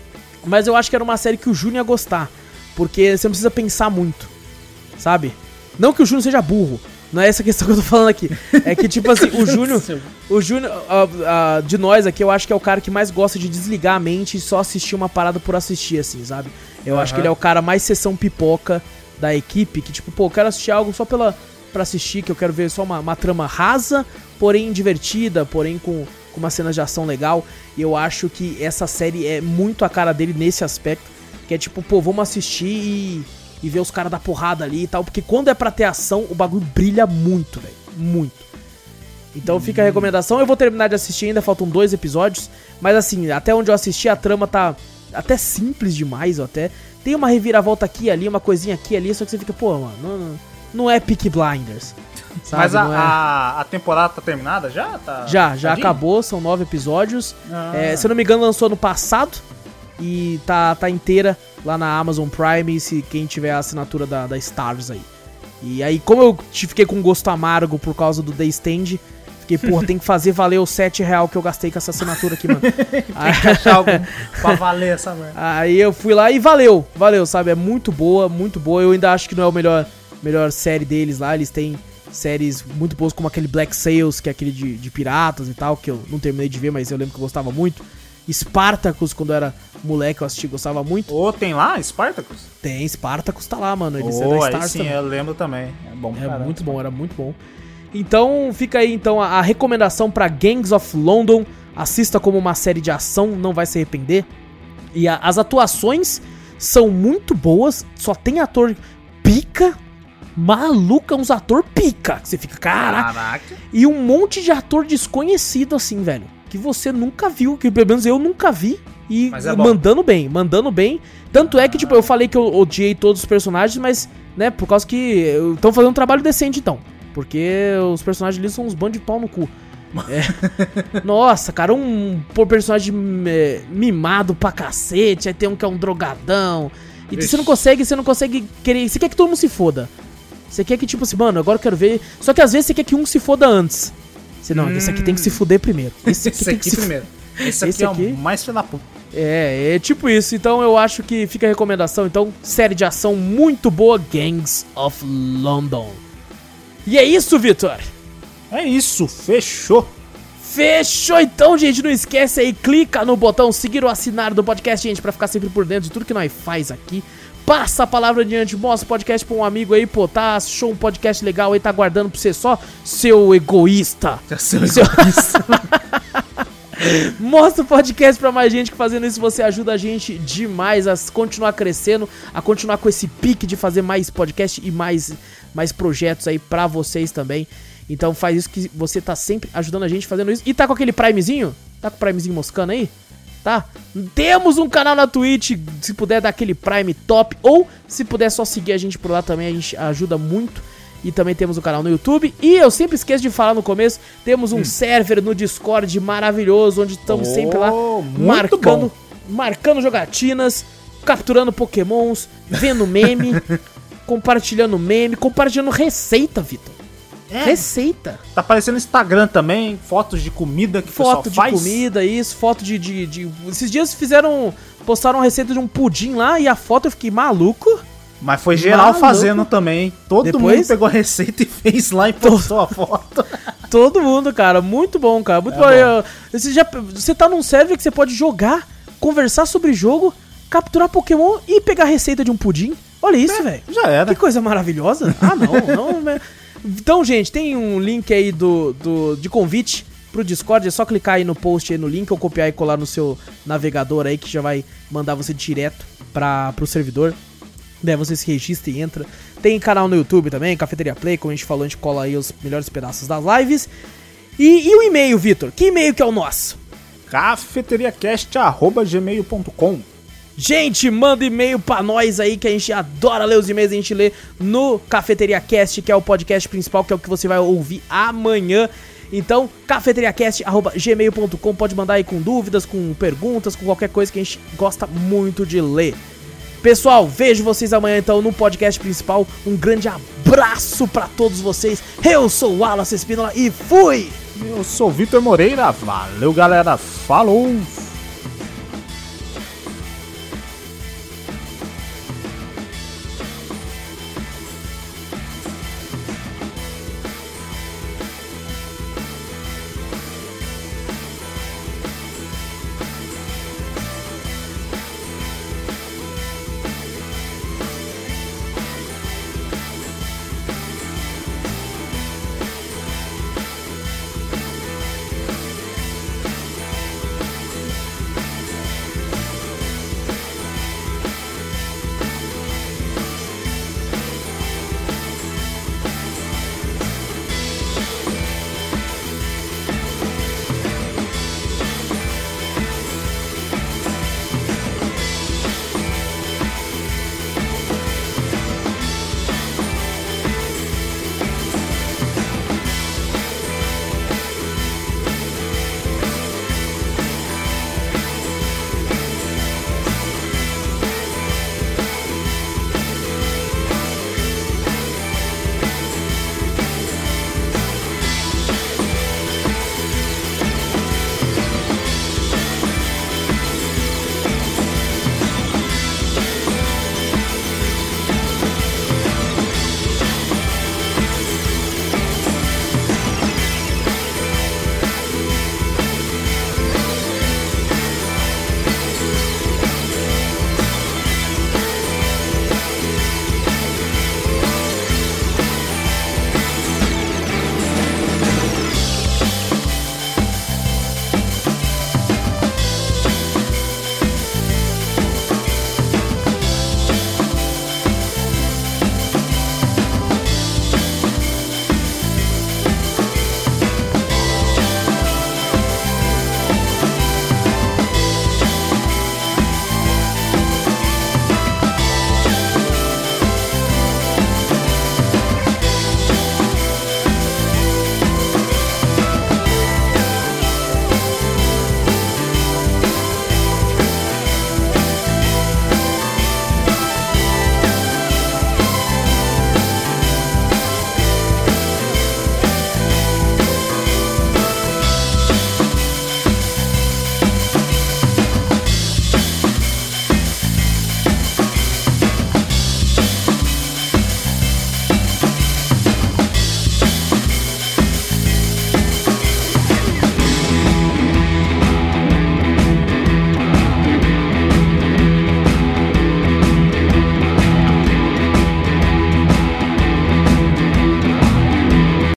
Mas eu acho que era uma série que o Júnior ia gostar. Porque você não precisa pensar muito. Sabe? Não que o Júnior seja burro, não é essa questão que eu tô falando aqui. É que, tipo assim, o Júnior. O Júnior, uh, uh, de nós aqui, eu acho que é o cara que mais gosta de desligar a mente e só assistir uma parada por assistir, assim, sabe? Eu uhum. acho que ele é o cara mais sessão pipoca da equipe, que, tipo, pô, eu quero assistir algo só pela, pra assistir, que eu quero ver só uma, uma trama rasa, porém divertida, porém com, com uma cena de ação legal. E eu acho que essa série é muito a cara dele nesse aspecto. Que é tipo, pô, vamos assistir e e ver os caras da porrada ali e tal. Porque quando é pra ter ação, o bagulho brilha muito, velho. Muito. Então fica a recomendação. Eu vou terminar de assistir ainda, faltam dois episódios. Mas assim, até onde eu assisti, a trama tá até simples demais, ó, até. Tem uma reviravolta aqui ali, uma coisinha aqui ali, só que você fica, pô, mano, não, não é Peak Blinders. Sabe? Mas a, é... a, a, temporada tá terminada já? Tá, já, já acabou, são nove episódios. Ah. É, se eu não me engano, lançou no passado e tá, tá inteira lá na Amazon Prime, se quem tiver a assinatura da, da Stars aí. E aí, como eu fiquei com gosto amargo por causa do The Stand, fiquei, porra, tem que fazer valer os 7 real que eu gastei com essa assinatura aqui, mano. tem que achar algo pra valer essa merda. Aí eu fui lá e valeu, valeu, sabe? É muito boa, muito boa. Eu ainda acho que não é o melhor, melhor série deles lá, eles têm séries muito boas como aquele Black Sails, que é aquele de, de piratas e tal, que eu não terminei de ver, mas eu lembro que eu gostava muito. Spartacus, quando era moleque, eu assisti, gostava muito. Ô, oh, tem lá Spartacus? Tem, Spartacus tá lá, mano. Ele oh, é da Stars sim, também. eu lembro também. É bom, É muito bom, era muito bom. Então, fica aí então a, a recomendação para Gangs of London. Assista como uma série de ação, não vai se arrepender. E a, as atuações são muito boas, só tem ator pica, maluca, uns ator pica. Você fica, caraca. caraca. E um monte de ator desconhecido assim, velho que você nunca viu, que pelo menos eu nunca vi. E é mandando bem, mandando bem. Tanto é que, tipo, eu falei que eu odiei todos os personagens, mas, né, por causa que estão fazendo um trabalho decente, então. Porque os personagens ali são uns bandos de pau no cu. É. Nossa, cara, um personagem é, mimado pra cacete, aí tem um que é um drogadão. E Ixi. você não consegue, você não consegue querer. Você quer que todo mundo se foda. Você quer que, tipo assim, mano, agora eu quero ver. Só que às vezes você quer que um se foda antes. Você, não, hum. esse aqui tem que se fuder primeiro. Esse aqui, esse aqui se... primeiro. Esse aqui esse é aqui... o mais puta. É, é tipo isso. Então eu acho que fica a recomendação. Então, série de ação muito boa, Gangs of London. E é isso, Vitor. É isso, fechou. Fechou então, gente. Não esquece aí, clica no botão seguir ou assinar do podcast, gente, para ficar sempre por dentro de tudo que nós faz aqui passa a palavra adiante, mostra o podcast pra um amigo aí, pô, tá, achou um podcast legal aí, tá guardando pra você só, seu egoísta. Seu, seu... egoísta. Mostra o podcast pra mais gente que fazendo isso você ajuda a gente demais a continuar crescendo, a continuar com esse pique de fazer mais podcast e mais, mais projetos aí pra vocês também. Então faz isso que você tá sempre ajudando a gente fazendo isso. E tá com aquele primezinho? Tá com o primezinho moscando aí? Tá? Temos um canal na Twitch, se puder dar aquele Prime top, ou se puder só seguir a gente por lá também, a gente ajuda muito. E também temos o um canal no YouTube. E eu sempre esqueço de falar no começo, temos um hum. server no Discord maravilhoso, onde estamos oh, sempre lá marcando, marcando jogatinas, capturando pokémons, vendo meme, compartilhando meme, compartilhando receita, Vitor. É. Receita. Tá aparecendo no Instagram também, fotos de comida que foto de faz. comida, isso, foto de, de, de, Esses dias fizeram. Postaram receita de um pudim lá e a foto eu fiquei maluco. Mas foi geral Maluco. fazendo também. Todo Depois... mundo pegou a receita e fez lá e postou a foto. Todo mundo, cara. Muito bom, cara. Muito é bom. bom. Você, já, você tá num server que você pode jogar, conversar sobre jogo, capturar Pokémon e pegar a receita de um pudim. Olha isso, é, velho. Já era. Que coisa maravilhosa. Ah, não, não. Né? Então, gente, tem um link aí do, do, de convite pro Discord. É só clicar aí no post aí no link ou copiar e colar no seu navegador aí que já vai mandar você direto para pro servidor. Daí você se registra e entra. Tem canal no YouTube também, Cafeteria Play, como a gente falou, a gente cola aí os melhores pedaços das lives. E, e o e-mail, Vitor? Que e-mail que é o nosso? cafeteriacast.gmail.com Gente, manda e-mail pra nós aí, que a gente adora ler os e-mails, a gente lê no Cafeteria Cast, que é o podcast principal, que é o que você vai ouvir amanhã. Então, cafeteriacast.gmail.com, pode mandar aí com dúvidas, com perguntas, com qualquer coisa que a gente gosta muito de ler. Pessoal, vejo vocês amanhã então no podcast principal. Um grande abraço para todos vocês. Eu sou o Wallace Espínola e fui! Eu sou o Vitor Moreira. Valeu, galera. Falou!